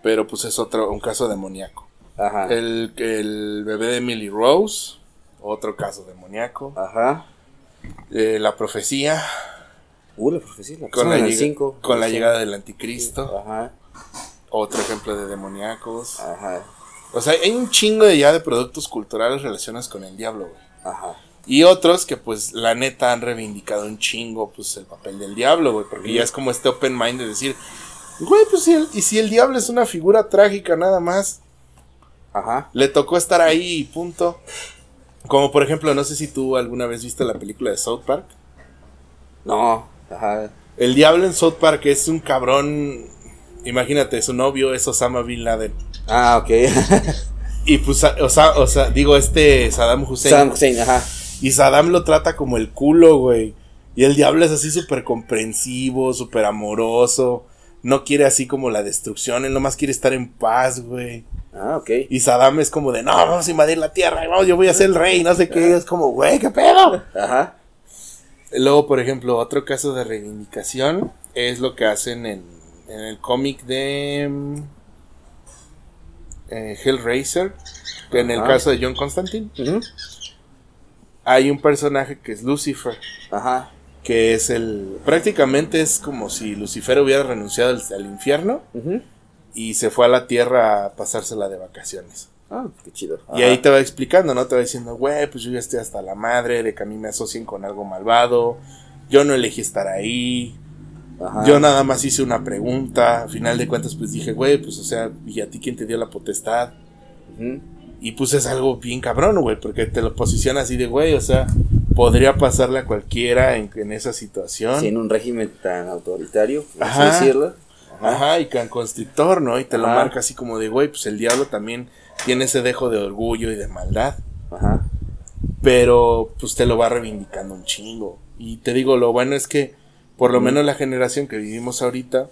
pero pues es otro, un caso demoníaco. Ajá. El, el bebé de Emily Rose, otro caso demoníaco. Ajá. Eh, la profecía, Uh, la profecía. La con, la, llega- 5. con la llegada del anticristo. Ajá. Otro ejemplo de demoníacos. Ajá. O sea, hay un chingo de ya de productos culturales relacionados con el diablo, güey. Ajá. Y otros que pues la neta han reivindicado un chingo pues el papel del diablo, güey. Porque ya es como este open mind de decir, güey, pues si el, y si el diablo es una figura trágica nada más, Ajá. le tocó estar ahí y punto. Como por ejemplo, no sé si tú alguna vez viste la película de South Park. No. Ajá. El diablo en South Park es un cabrón. Imagínate, su novio es Osama Bin Laden. Ah, ok. Y pues, o sea, o sea, digo, este Saddam Hussein. Saddam Hussein, ajá. Y Saddam lo trata como el culo, güey. Y el diablo es así súper comprensivo, súper amoroso. No quiere así como la destrucción, él nomás quiere estar en paz, güey. Ah, ok. Y Saddam es como de, no, vamos a invadir la tierra, vamos, yo voy a ser el rey, no sé qué. Es como, güey, qué pedo. Ajá. Luego, por ejemplo, otro caso de reivindicación es lo que hacen en, en el cómic de mm, eh, Hellraiser. que En el Ajá. caso de John Constantine, hay un personaje que es Lucifer. Ajá. Que es el. Prácticamente es como si Lucifer hubiera renunciado al, al infierno y se fue a la tierra a pasársela de vacaciones. Ah, qué chido. Y ahí te va explicando, ¿no? Te va diciendo, güey, pues yo ya estoy hasta la madre de que a mí me asocien con algo malvado. Yo no elegí estar ahí. Ajá. Yo nada más hice una pregunta. A final de cuentas, pues dije, güey, pues o sea, ¿y a ti quién te dio la potestad? Y pues es algo bien cabrón, güey, porque te lo posiciona así de, güey, o sea, podría pasarle a cualquiera en, en esa situación. Sí, en un régimen tan autoritario, por así Ajá. decirlo. Ajá, y can constrictor, ¿no? Y te lo Ajá. marca así como de, güey, pues el diablo también tiene ese dejo de orgullo y de maldad. Ajá. pero pues te lo va reivindicando un chingo. Y te digo, lo bueno es que por lo menos la generación que vivimos ahorita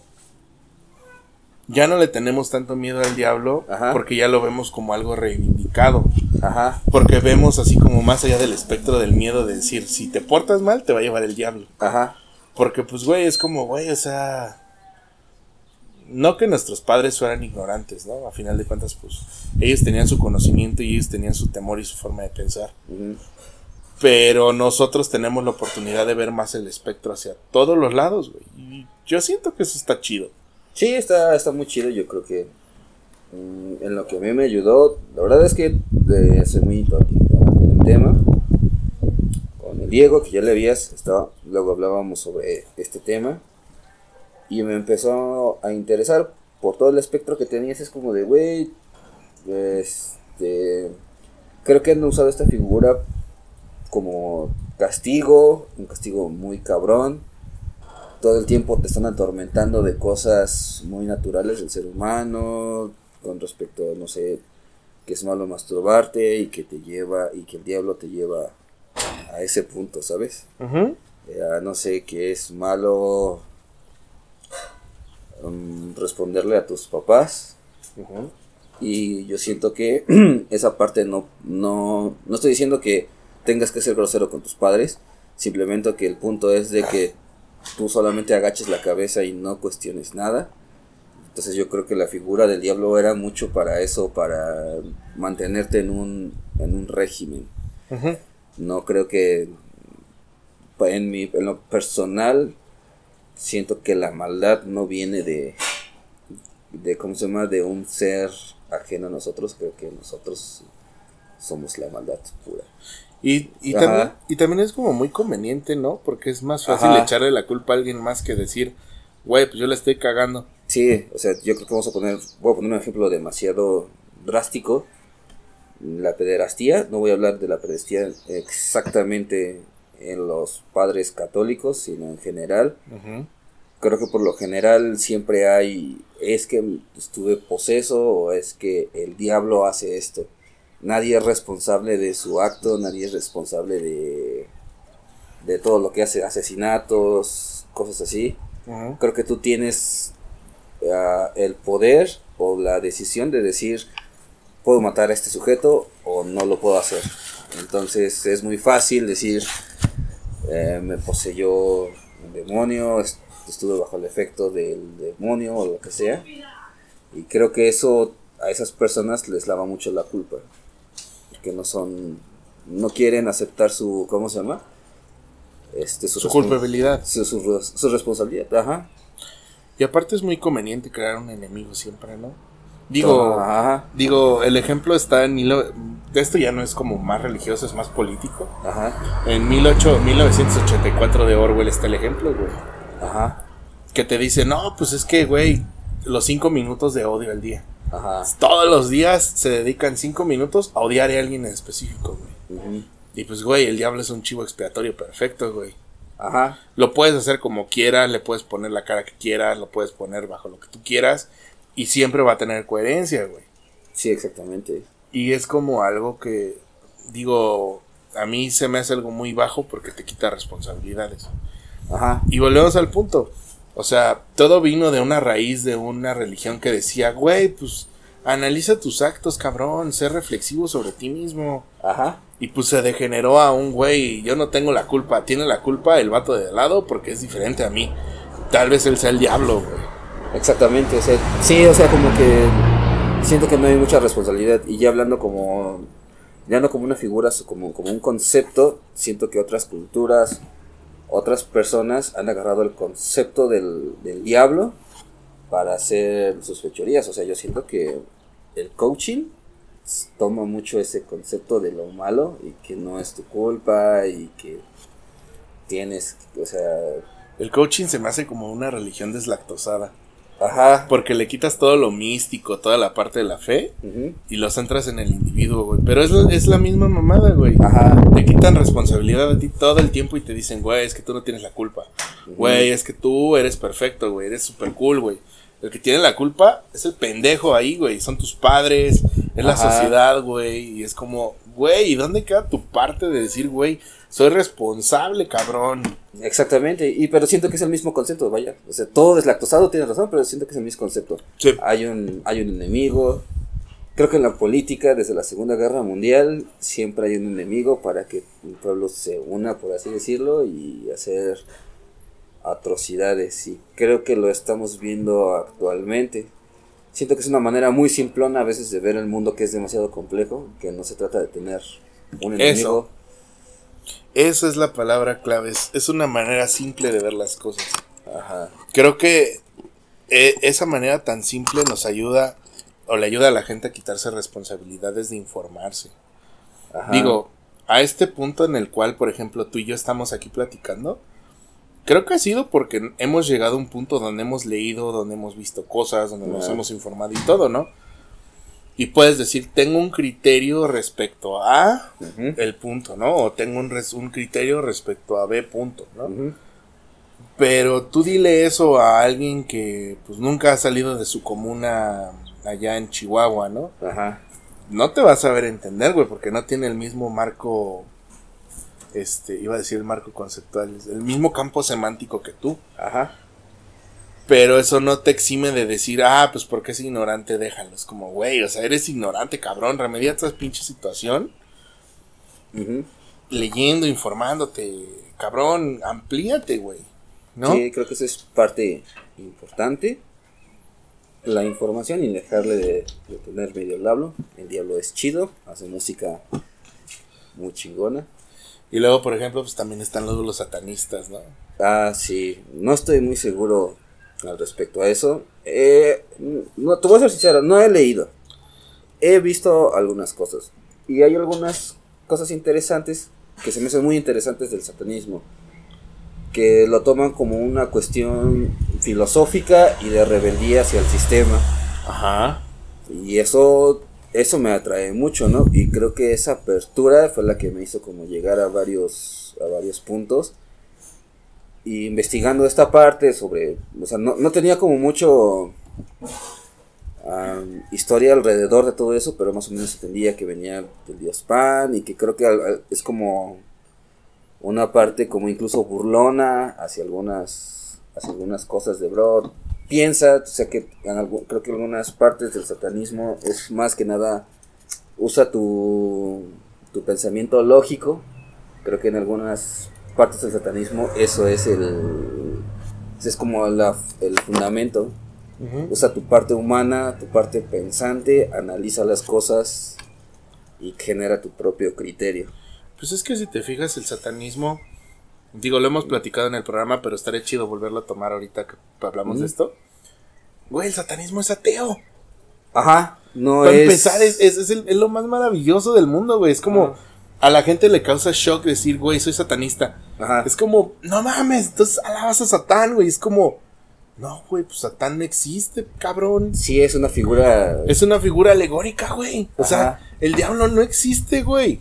ya no le tenemos tanto miedo al diablo Ajá. porque ya lo vemos como algo reivindicado. Ajá. Porque vemos así como más allá del espectro del miedo de decir, si te portas mal, te va a llevar el diablo. Ajá. Porque pues, güey, es como, güey, o sea... No que nuestros padres fueran ignorantes, ¿no? A final de cuentas, pues, ellos tenían su conocimiento y ellos tenían su temor y su forma de pensar. Pero nosotros tenemos la oportunidad de ver más el espectro hacia todos los lados, güey. Yo siento que eso está chido. Sí, está, está muy chido. Yo creo que mm, en lo que a mí me ayudó, la verdad es que eh, soy muy ignorante en el tema. Con el Diego, que ya le habías, estaba, luego hablábamos sobre este tema. Y me empezó a interesar por todo el espectro que tenías. Es como de, güey, este, creo que han usado esta figura como castigo, un castigo muy cabrón todo el tiempo te están atormentando de cosas muy naturales del ser humano, con respecto, no sé, que es malo masturbarte y que te lleva, y que el diablo te lleva a ese punto, ¿sabes? Eh, a no sé, que es malo um, responderle a tus papás. Y yo siento que esa parte no, no, no estoy diciendo que tengas que ser grosero con tus padres, simplemente que el punto es de que tú solamente agaches la cabeza y no cuestiones nada. Entonces yo creo que la figura del diablo era mucho para eso, para mantenerte en un, en un régimen. No creo que en, mi, en lo personal siento que la maldad no viene de, de ¿cómo se llama? De un ser ajeno a nosotros. Creo que nosotros somos la maldad pura. Y, y, también, y también es como muy conveniente, ¿no? Porque es más fácil Ajá. echarle la culpa a alguien más que decir, güey, pues yo la estoy cagando. Sí, o sea, yo creo que vamos a poner, voy a poner un ejemplo demasiado drástico. La pederastía, no voy a hablar de la pederastía exactamente en los padres católicos, sino en general. Creo que por lo general siempre hay, es que estuve poseso o es que el diablo hace esto. Nadie es responsable de su acto, nadie es responsable de, de todo lo que hace, asesinatos, cosas así creo que tú tienes ah, el poder o la decisión de decir puedo matar a este sujeto o no lo puedo hacer. Entonces es muy fácil decir eh, me poseyó un demonio, est- estuve bajo el efecto del demonio o lo que sea. Y creo que eso a esas personas les lava mucho la culpa. Que no son, no quieren aceptar su, ¿cómo se llama? Este, Su respons- culpabilidad. su, su- su responsabilidad, ajá. Y aparte es muy conveniente crear un enemigo siempre, ¿no? Digo, Ajá, digo, el ejemplo está en... Milo- Esto ya no es como más religioso, es más político. ajá, En 18 1984 de Orwell está el ejemplo, güey. ajá, Que te dice, no, pues es que, güey, los cinco minutos de odio al día. Ajá. Todos los días se dedican cinco minutos a odiar a alguien en específico, güey. Y pues, güey, el diablo es un chivo expiatorio perfecto, güey. Ajá, Lo puedes hacer como quieras, le puedes poner la cara que quieras, lo puedes poner bajo lo que tú quieras. Y siempre va a tener coherencia, güey. sí, exactamente. Y es como algo que, digo, a mí se me hace algo muy bajo porque te quita responsabilidades. Ajá. Y volvemos al punto. O sea, todo vino de una raíz de una religión que decía, güey, pues analiza tus actos, cabrón, sé reflexivo sobre ti mismo. Ajá. Y pues se degeneró a un güey, yo no tengo la culpa, tiene la culpa el vato de al lado porque es diferente a mí. Tal vez él sea el diablo, güey. Exactamente, o sea, sí, o sea, como que siento que no hay mucha responsabilidad y ya hablando como, ya no como una figura, como, como un concepto, siento que otras culturas, otras personas han agarrado el concepto del, del diablo para hacer sus fechorías, o sea, yo siento que el coaching toma mucho ese concepto de lo malo y que no es tu culpa y que tienes, o sea, El coaching se me hace como una religión deslactosada. Ajá, Porque le quitas todo lo místico, toda la parte de la fe y lo centras en el individuo, güey. Pero es, la- es la misma mamada, güey. ajá, Te quitan responsabilidad a ti todo el tiempo y te dicen, güey, es que tú no tienes la culpa. Güey, es que tú eres perfecto, güey, eres súper cool, güey. El que tiene la culpa es el pendejo ahí, güey. Son tus padres, es la sociedad, güey. Y es como, güey, ¿y dónde queda tu parte de decir, güey, soy responsable, cabrón? Exactamente, y pero siento que es el mismo concepto, vaya. O sea, todo deslactosado tiene razón, pero siento que es el mismo concepto. Sí. Hay un, hay un enemigo. Creo que en la política, desde la Segunda Guerra Mundial, siempre hay un enemigo para que un pueblo se una, por así decirlo, y hacer atrocidades. Y creo que lo estamos viendo actualmente. Siento que es una manera muy simplona a veces de ver el mundo que es demasiado complejo, que no se trata de tener un enemigo. Esa es la palabra clave. Es, es una manera simple de ver las cosas. Ajá. Creo que eh, esa manera tan simple nos ayuda o le ayuda a la gente a quitarse responsabilidades de informarse. Ajá. Digo, a este punto en el cual, por ejemplo, tú y yo estamos aquí platicando, creo que ha sido porque hemos llegado a un punto donde hemos leído, donde hemos visto cosas, donde nos hemos informado y todo, ¿no? Y puedes decir, tengo un criterio respecto a el punto, ¿no? O tengo un, res- un criterio respecto a B punto, ¿no? Pero tú dile eso a alguien que pues nunca ha salido de su comuna allá en Chihuahua, ¿no? Ajá. No te vas a ver entender, güey, porque no tiene el mismo marco, este, iba a decir el marco conceptual, el mismo campo semántico que tú. Ajá. Pero eso no te exime de decir, ah, pues porque es ignorante, déjalo. Es como, güey, o sea, eres ignorante, cabrón, remedia esta pinche situación leyendo, informándote, cabrón, amplíate, güey. ¿No? Sí, creo que eso es parte importante. La información y dejarle de, de tener medio el diablo. El diablo es chido, hace música muy chingona. Y luego, por ejemplo, pues también están luego los satanistas, ¿no? Ah, sí, no estoy muy seguro al respecto a eso. Eh, no, te voy a ser sincero, no he leído. He visto algunas cosas. Y hay algunas cosas interesantes que se me hacen muy interesantes del satanismo. Que lo toman como una cuestión filosófica y de rebeldía hacia el sistema. Ajá. Y eso, eso me atrae mucho, ¿no? Y creo que esa apertura fue la que me hizo como llegar a varios, a varios puntos. Y investigando esta parte sobre, o sea, no, no tenía como mucho historia alrededor de todo eso, pero más o menos entendía que venía del dios Pan y que creo que es como una parte como incluso burlona hacia algunas, hacia algunas cosas de bro. Piensa, o sea que en creo que algunas partes del satanismo es más que nada usa tu, tu pensamiento lógico. Creo que en algunas partes del satanismo eso es el es como la- el fundamento. Usa tu parte humana, tu parte pensante, analiza las cosas y genera tu propio criterio. Pues es que si te fijas, el satanismo, digo, lo hemos platicado en el programa, pero estaría chido volverlo a tomar ahorita que hablamos de esto. Güey, el satanismo es ateo. Ajá, no Para es empezar, es, es, es el- es lo más maravilloso del mundo, güey. Es como, a la gente le causa shock decir, güey, soy satanista. Ajá. Es como, no mames, entonces alabas a Satán, güey. Es como, no, güey, pues Satán no existe, cabrón. Sí, es una figura. Es una figura alegórica, güey. O sea, el diablo no existe, güey.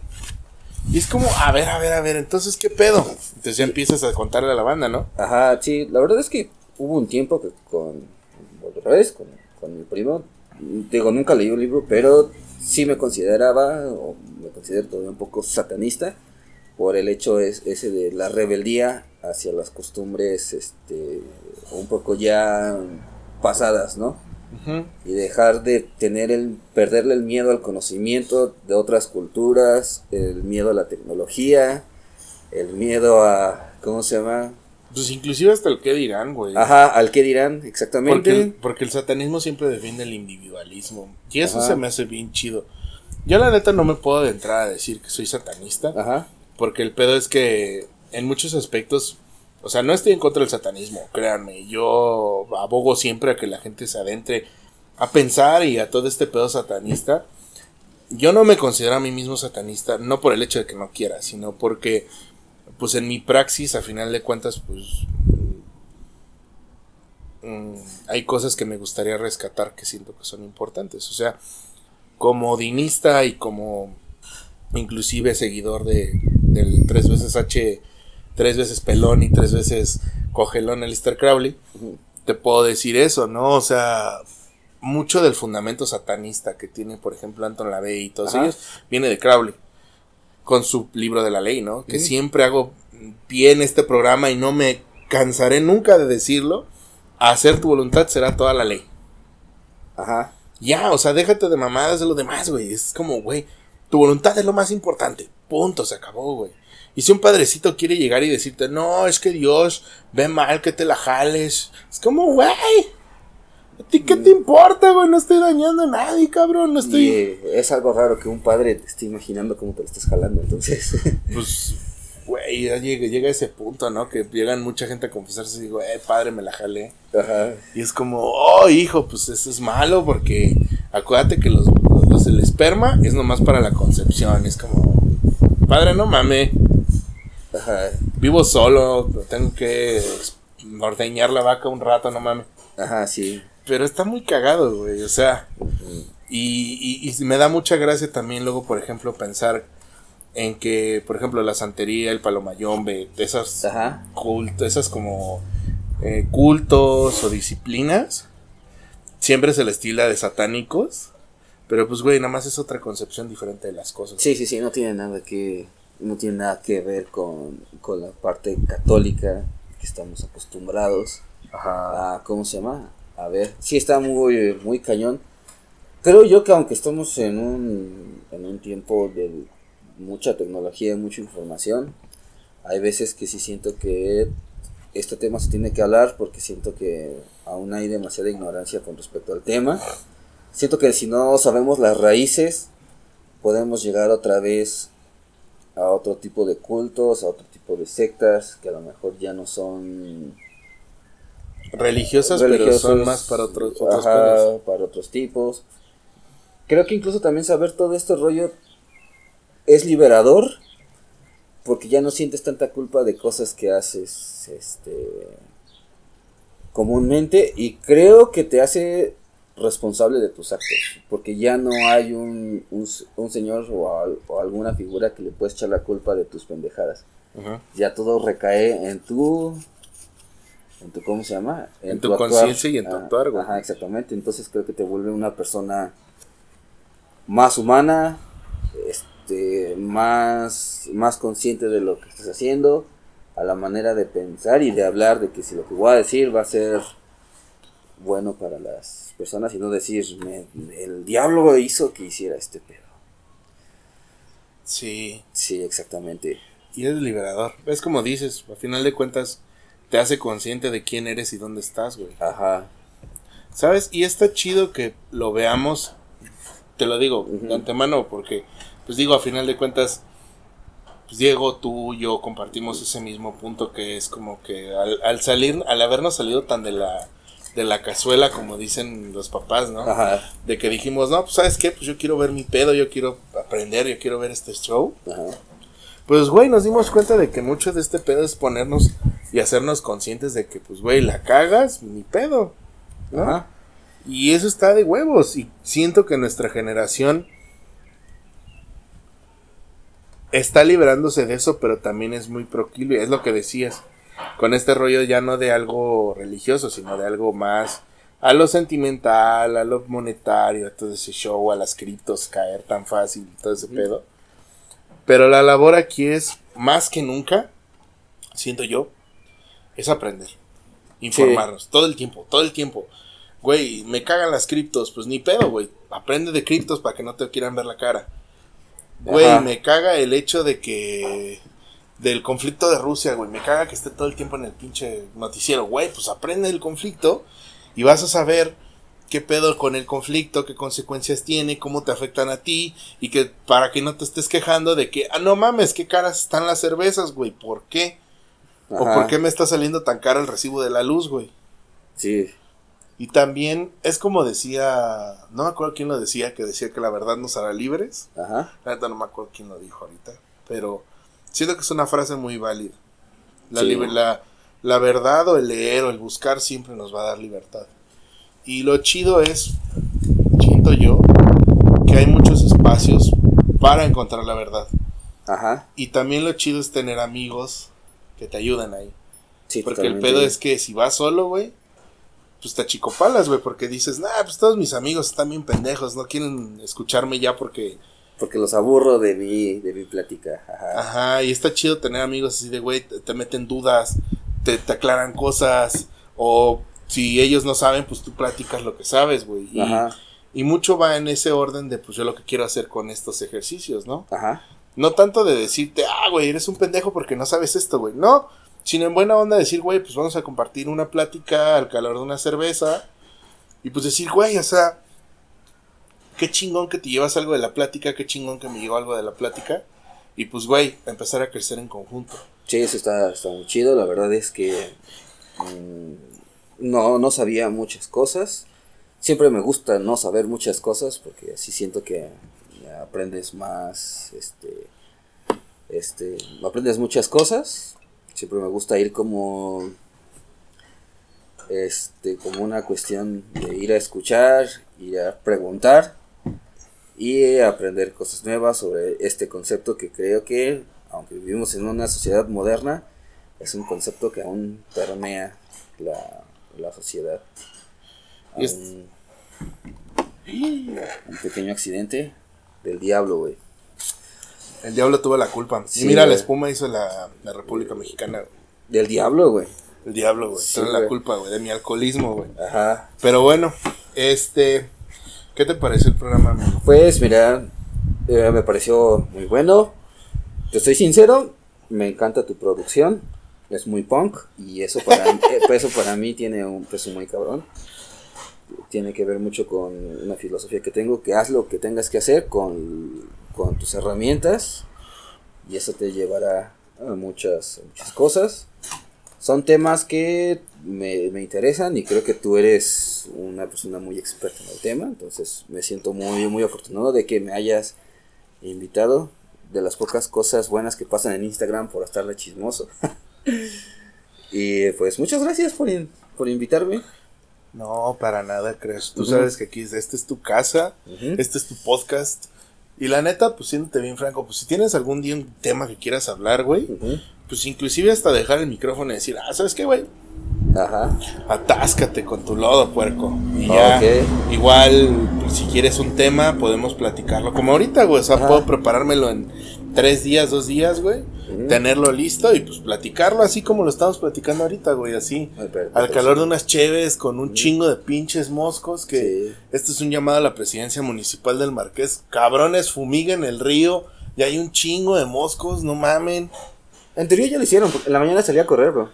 Y es como, a ver, a ver, a ver, entonces, ¿qué pedo? Entonces ya empiezas a contarle a la banda, ¿no? Ajá, sí, la verdad es que hubo un tiempo que con. Al revés, con, con mi primo. Digo, nunca leí un libro, pero sí me consideraba, o me considero todavía un poco satanista. por el hecho es, ese de la rebeldía hacia las costumbres este un poco ya pasadas, ¿no? Y dejar de tener el perderle el miedo al conocimiento de otras culturas, el miedo a la tecnología, el miedo a ¿cómo se llama? Pues inclusive hasta el qué dirán, güey. Ajá, al qué dirán, exactamente. Porque el, porque el satanismo siempre defiende el individualismo. Y eso se me hace bien chido. Yo la neta no me puedo adentrar a decir que soy satanista. Ajá. Porque el pedo es que en muchos aspectos, o sea, no estoy en contra del satanismo, créanme. Yo abogo siempre a que la gente se adentre a pensar y a todo este pedo satanista. Yo no me considero a mí mismo satanista, no por el hecho de que no quiera, sino porque, pues en mi praxis, a final de cuentas, pues mm, hay cosas que me gustaría rescatar que siento que son importantes. O sea, como dinista y como inclusive seguidor de, del tres veces H, tres veces pelón y tres veces cogelón Lister Crowley, te puedo decir eso, ¿no? O sea, mucho del fundamento satanista que tiene, por ejemplo, Anton LaVey y todos ellos, viene de Crowley, con su libro de la ley, ¿no? Que siempre hago bien este programa y no me cansaré nunca de decirlo, hacer tu voluntad será toda la ley. Ajá. Ya, o sea, déjate de mamadas de lo demás, güey. Es como, güey, tu voluntad es lo más importante. Punto, se acabó, güey. Y si un padrecito quiere llegar y decirte, no, es que Dios ve mal que te la jales. Es como, güey. ¿A ti qué te importa, güey? No estoy dañando a nadie, cabrón. No estoy. Eh, es algo raro que un padre te esté imaginando cómo te lo estás jalando, entonces. pues, güey, ya llega, llega ese punto, ¿no? Que llegan mucha gente a confesarse y digo, eh, padre, me la jalé. Ajá. Y es como, oh, hijo, pues eso es malo porque acuérdate que los, los, el esperma es nomás para la concepción. Es como, padre, no mames. Ajá. Vivo solo, tengo que ordeñar la vaca un rato, no mames. Ajá, sí. Pero está muy cagado, güey, o sea. y, y, y me da mucha gracia también luego, por ejemplo, pensar en que, por ejemplo, la santería, el palomayombe, esas esas como eh, cultos o disciplinas, siempre se les estila de satánicos, pero pues güey, nada más es otra concepción diferente de las cosas. Sí, sí, sí, no tiene nada que no tiene nada que ver con, con la parte católica que estamos acostumbrados Ajá. a ¿cómo se llama? A ver, sí está muy muy cañón. Creo yo que aunque estamos en un en un tiempo del mucha tecnología, mucha información. Hay veces que sí siento que este tema se tiene que hablar porque siento que aún hay demasiada ignorancia con respecto al tema. Siento que si no sabemos las raíces, podemos llegar otra vez a otro tipo de cultos, a otro tipo de sectas que a lo mejor ya no son religiosas, pero son más para otros, para otros tipos. Creo que incluso también saber todo este rollo es liberador porque ya no sientes tanta culpa de cosas que haces este comúnmente y creo que te hace responsable de tus actos porque ya no hay un, un, señor o, alguna figura que le puedes echar la culpa de tus pendejadas. Ya todo recae en tu en tu cómo se llama en, tu, conciencia y en tu ah, actuar ajá exactamente entonces creo que te vuelve una persona más humana este, más, más consciente de lo que estás haciendo, a la manera de pensar y de hablar de que si lo que voy a decir va a ser bueno para las personas y no decir el diablo hizo que hiciera este pedo. Sí. Sí, exactamente. Y es liberador. Es como dices, a final de cuentas te hace consciente de quién eres y dónde estás, güey. Ajá. ¿Sabes? Y está chido que lo veamos, te lo digo de antemano, porque pues digo, a final de cuentas, pues Diego, tú y yo compartimos ese mismo punto que es como que al, salir, al habernos salido tan de la de la cazuela, como dicen los papás, ¿no? Ajá. De que dijimos, no, pues sabes qué, pues yo quiero ver mi pedo, yo quiero aprender, yo quiero ver este show. Ajá. Pues, güey, nos dimos cuenta de que mucho de este pedo es ponernos y hacernos conscientes de que, pues, güey, la cagas, mi pedo. Ajá. Y eso está de huevos. Y siento que nuestra generación está liberándose de eso, pero también es muy proclive, es lo que decías, con este rollo ya no de algo religioso, sino de algo más a lo sentimental, a lo monetario, a todo ese show, a las criptos caer tan fácil, todo ese pedo. Pero la labor aquí es más que nunca, siento yo, es aprender. Informarnos. Todo el tiempo, todo el tiempo. Güey, me cagan las criptos. Pues ni pedo, güey. Aprende de criptos para que no te quieran ver la cara. Güey, Ajá. me caga el hecho de que. Del conflicto de Rusia, güey. Me caga que esté todo el tiempo en el pinche noticiero. Güey, pues aprende del conflicto y vas a saber qué pedo con el conflicto, qué consecuencias tiene, cómo te afectan a ti y que para que no te estés quejando de que, ah, no mames, qué caras están las cervezas, güey. ¿Por qué? ¿O por qué me está saliendo tan caro el recibo de la luz, güey? Sí. Y también es como decía, no me acuerdo quién lo decía, que decía que la verdad nos hará libres. Ajá. La neta no me acuerdo quién lo dijo ahorita, pero siento que es una frase muy válida. La, Sí. liber- la, la verdad o el leer o el buscar siempre nos va a dar libertad. Y lo chido es, siento yo, que hay muchos espacios para encontrar la verdad. Ajá. Y también lo chido es tener amigos que te ayuden ahí. Sí, Porque el pedo es que si vas solo, güey, pues te achicopalas, güey, porque dices, nah, pues todos mis amigos están bien pendejos, no quieren escucharme ya porque... Porque los aburro de mi, de mi plática. Ajá. Ajá, y está chido tener amigos así de, güey, te, te meten dudas, te, te aclaran cosas, o si ellos no saben, pues tú platicas lo que sabes, güey. Y, Ajá. y mucho va en ese orden de, pues yo lo que quiero hacer con estos ejercicios, ¿no? Ajá. No tanto de decirte, ah, güey, eres un pendejo porque no sabes esto, güey. No, sino en buena onda decir, güey, pues vamos a compartir una plática al calor de una cerveza. Y pues decir, güey, o sea, qué chingón que te llevas algo de la plática, qué chingón que me llegó algo de la plática. Y pues, güey, empezar a crecer en conjunto. Sí, eso está, está muy chido. La verdad es que mm, no, no sabía muchas cosas. Siempre me gusta no saber muchas cosas porque así siento que aprendes más, este, este, aprendes muchas cosas. Siempre me gusta ir como, este, como una cuestión de ir a escuchar, ir a preguntar y aprender cosas nuevas sobre este concepto que creo que, aunque vivimos en una sociedad moderna, es un concepto que aún permea la, la sociedad. Un, pequeño accidente del diablo, güey. El diablo tuvo la culpa. Sí, y mira, la espuma hizo la, la República Mexicana. Del diablo, güey. El diablo, güey. Sí, la culpa, güey, de mi alcoholismo, güey. Ajá. Pero bueno, este... ¿Qué te parece el programa, amigo? Pues mira, eh, me pareció muy bueno. Te soy sincero, me encanta tu producción. Es muy punk y eso para, eh, eso para mí tiene un peso muy cabrón. Tiene que ver mucho con una filosofía que tengo, que haz lo que tengas que hacer con, con tus herramientas y eso te llevará a muchas, muchas cosas. Son temas que me, me interesan y creo que tú eres una persona muy experta en el tema, entonces me siento muy, muy afortunado de que me hayas invitado. De las pocas cosas buenas que pasan en Instagram por estarle chismoso. y pues muchas gracias por, in- por invitarme. No, para nada, crees. Tú sabes que aquí es, esta es tu casa, Ujú. este es tu podcast. Y la neta, pues siéntate bien franco, pues si tienes algún día un tema que quieras hablar, güey, pues inclusive hasta dejar el micrófono y decir, ah, ¿sabes qué, güey? Ajá. Atáscate con tu lodo, puerco. Y ya, Ok. igual, pues, si quieres un tema, podemos platicarlo. Como ahorita, güey, o sea, Ajá. puedo preparármelo en tres días, dos días, güey, Tenerlo listo y pues platicarlo así como lo estamos platicando ahorita, güey, así. Ay, pero- Al calor de unas cheves con un chingo de pinches moscos que Sí. este es un llamado a la presidencia municipal del Marqués. Cabrones, fumiguen el río. Ya hay un chingo de moscos, no mamen. En teoría ya lo hicieron, porque en la mañana salí a correr, bro.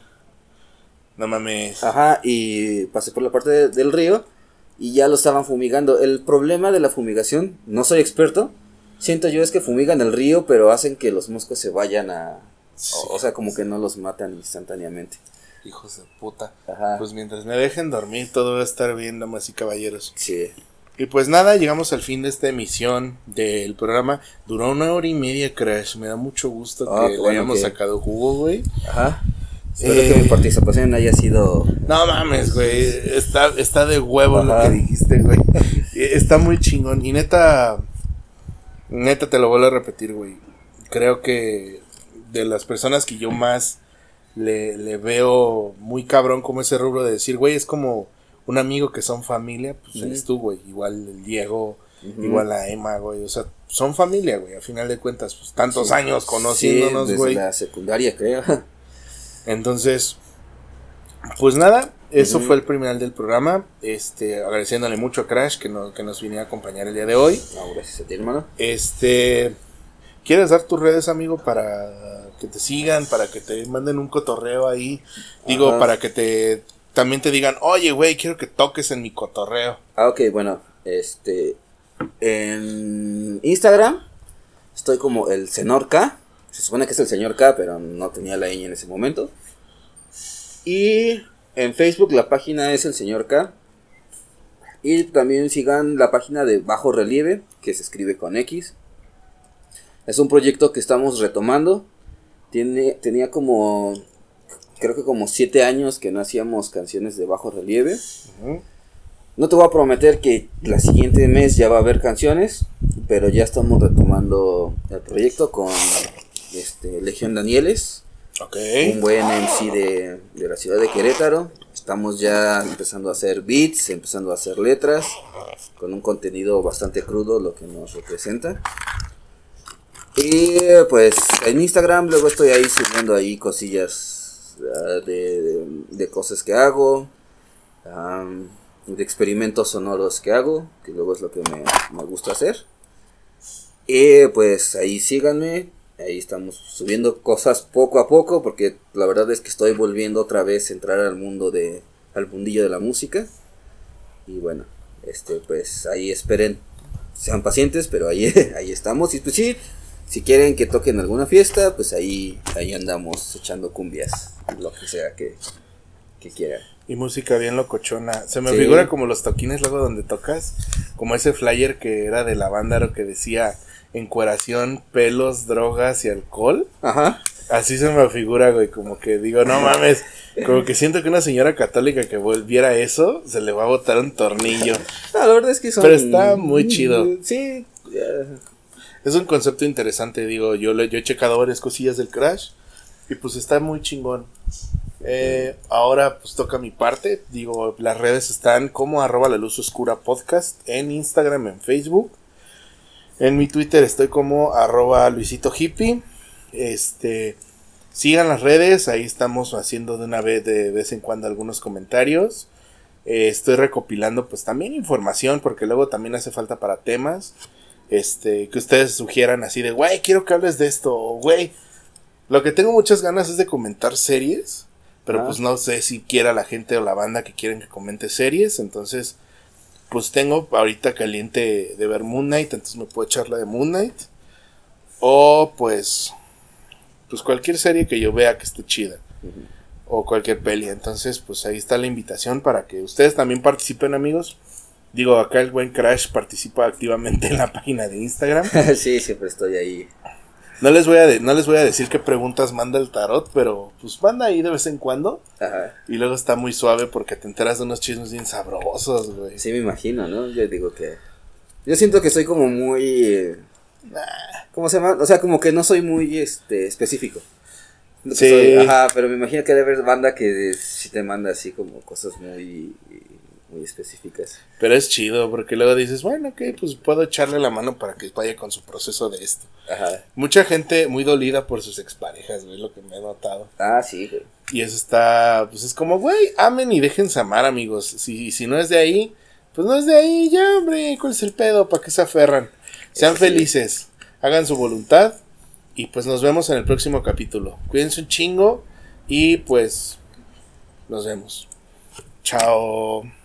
No mames. Ajá, y pasé por la parte de- del río y ya lo estaban fumigando. El problema de la fumigación, no soy experto, siento yo es que fumigan el río, pero hacen que los moscos se vayan a... Sí. O, o sea, como que no los matan instantáneamente. Hijos de puta. Ajá. Pues mientras me dejen dormir, todo va a estar bien, damas y caballeros. sí. Y pues nada, llegamos al fin de esta emisión del programa. Duró una hora y media, Crash. Me da mucho gusto Ah, que le bueno hayamos sacado jugo, güey. Ajá. Espero Eh. que mi participación haya sido... No mames, güey. Está, está de huevo lo que dijiste, güey. Está muy chingón. Y neta, neta te lo vuelvo a repetir, güey. Creo que de las personas que yo más le, le veo muy cabrón como ese rubro de decir, güey, es como un amigo que son familia, pues eres tú, güey. Igual el Diego, igual a Emma, güey, o sea, son familia, güey, a final de cuentas, pues tantos Sí. años Sí, conociéndonos, desde güey. la secundaria, creo. Entonces, pues nada, eso fue el primer del programa, este, agradeciéndole mucho a Crash que nos, que nos viniera a acompañar el día de hoy. No, gracias a ti, hermano. Este, ¿quieres dar tus redes, amigo, para que te sigan, para que te manden un cotorreo ahí? Digo, para que te también te digan, oye, güey, quiero que toques en mi cotorreo. Ah, ok, bueno, este. En Instagram estoy como el señor K. Se supone que es el señor K, pero no tenía la ñ en ese momento. Y en Facebook la página es el señor K. Y también sigan la página de Bajo Relieve, que se escribe con X. Es un proyecto que estamos retomando. Tiene, tenía como, creo que como siete años que no hacíamos canciones de bajo relieve. No te voy a prometer que la siguiente mes ya va a haber canciones, pero ya estamos retomando el proyecto con este, Legión Danieles, Ok. un buen MC de, de la ciudad de Querétaro. Estamos ya empezando a hacer beats, empezando a hacer letras, con un contenido bastante crudo, lo que nos representa. Y pues en Instagram luego estoy ahí subiendo ahí cosillas ah, de, de- cosas que hago, de experimentos sonoros que hago, que luego es lo que me, me gusta hacer. Y pues ahí síganme, ahí estamos subiendo cosas poco a poco, porque la verdad es que estoy volviendo otra vez a entrar al mundo de, al mundillo de la música. Y bueno, este pues ahí esperen, sean pacientes, pero ahí, ahí estamos. Y pues sí, si quieren que toquen alguna fiesta, pues ahí, ahí andamos echando cumbias, lo que sea que, que quieran. Y música bien locochona. Se me Sí. figura como los toquines luego donde tocas, como ese flyer que era de la banda que decía encueración, pelos, drogas y alcohol. Ajá. Así se me figura, güey, como que digo, no mames, como que siento que una señora católica que volviera eso, se le va a botar un tornillo. No, la verdad es que son... Pero está muy chido. Sí. ya. Es un concepto interesante, digo, yo, yo he checado varias cosillas del Crash y pues está muy chingón. Eh, ahora pues toca mi parte, digo, las redes están como arroba la luz oscura podcast en Instagram, en Facebook. En mi Twitter estoy como arroba Luisito Hippie. Este, sigan las redes, ahí estamos haciendo de una vez de vez en cuando algunos comentarios. Eh, estoy recopilando pues también información porque luego también hace falta para temas. Este, que ustedes sugieran así de, güey, quiero que hables de esto, güey. Lo que tengo muchas ganas es de comentar series, pero Ah. pues no sé si quiera la gente o la banda que quieren que comente series, entonces pues tengo ahorita caliente de ver Moon Knight, entonces me puedo echar la de Moon Knight. O pues pues cualquier serie que yo vea que esté chida o cualquier peli. Entonces, pues ahí está la invitación para que ustedes también participen, amigos. Digo, acá el buen Crash participa activamente en la página de Instagram. sí, siempre estoy ahí. No les voy a de- no les voy a decir qué preguntas manda el tarot, pero pues manda ahí de vez en cuando Ajá. y luego está muy suave porque te enteras de unos chismes bien sabrosos, güey. Sí, me imagino, ¿no? Yo digo que... Yo siento que soy como muy... eh, ¿Cómo se llama? O sea, como que no soy muy este, específico. No Sí. soy- ajá, pero me imagino que debe haber banda que sí te manda así como cosas muy, muy específicas. Pero es chido porque luego dices, bueno, ok, pues puedo echarle la mano para que vaya con su proceso de esto. Ajá. Mucha gente muy dolida por sus exparejas, güey, lo que me he notado. Ah, sí, güey. Y eso está, pues es como, güey, amen y déjense amar, amigos. Si, si no es de ahí, pues no es de ahí, ya, hombre, ¿cuál es el pedo? ¿Para qué se aferran? Sean sí. felices, hagan su voluntad y pues nos vemos en el próximo capítulo. Cuídense un chingo y pues nos vemos. Chao.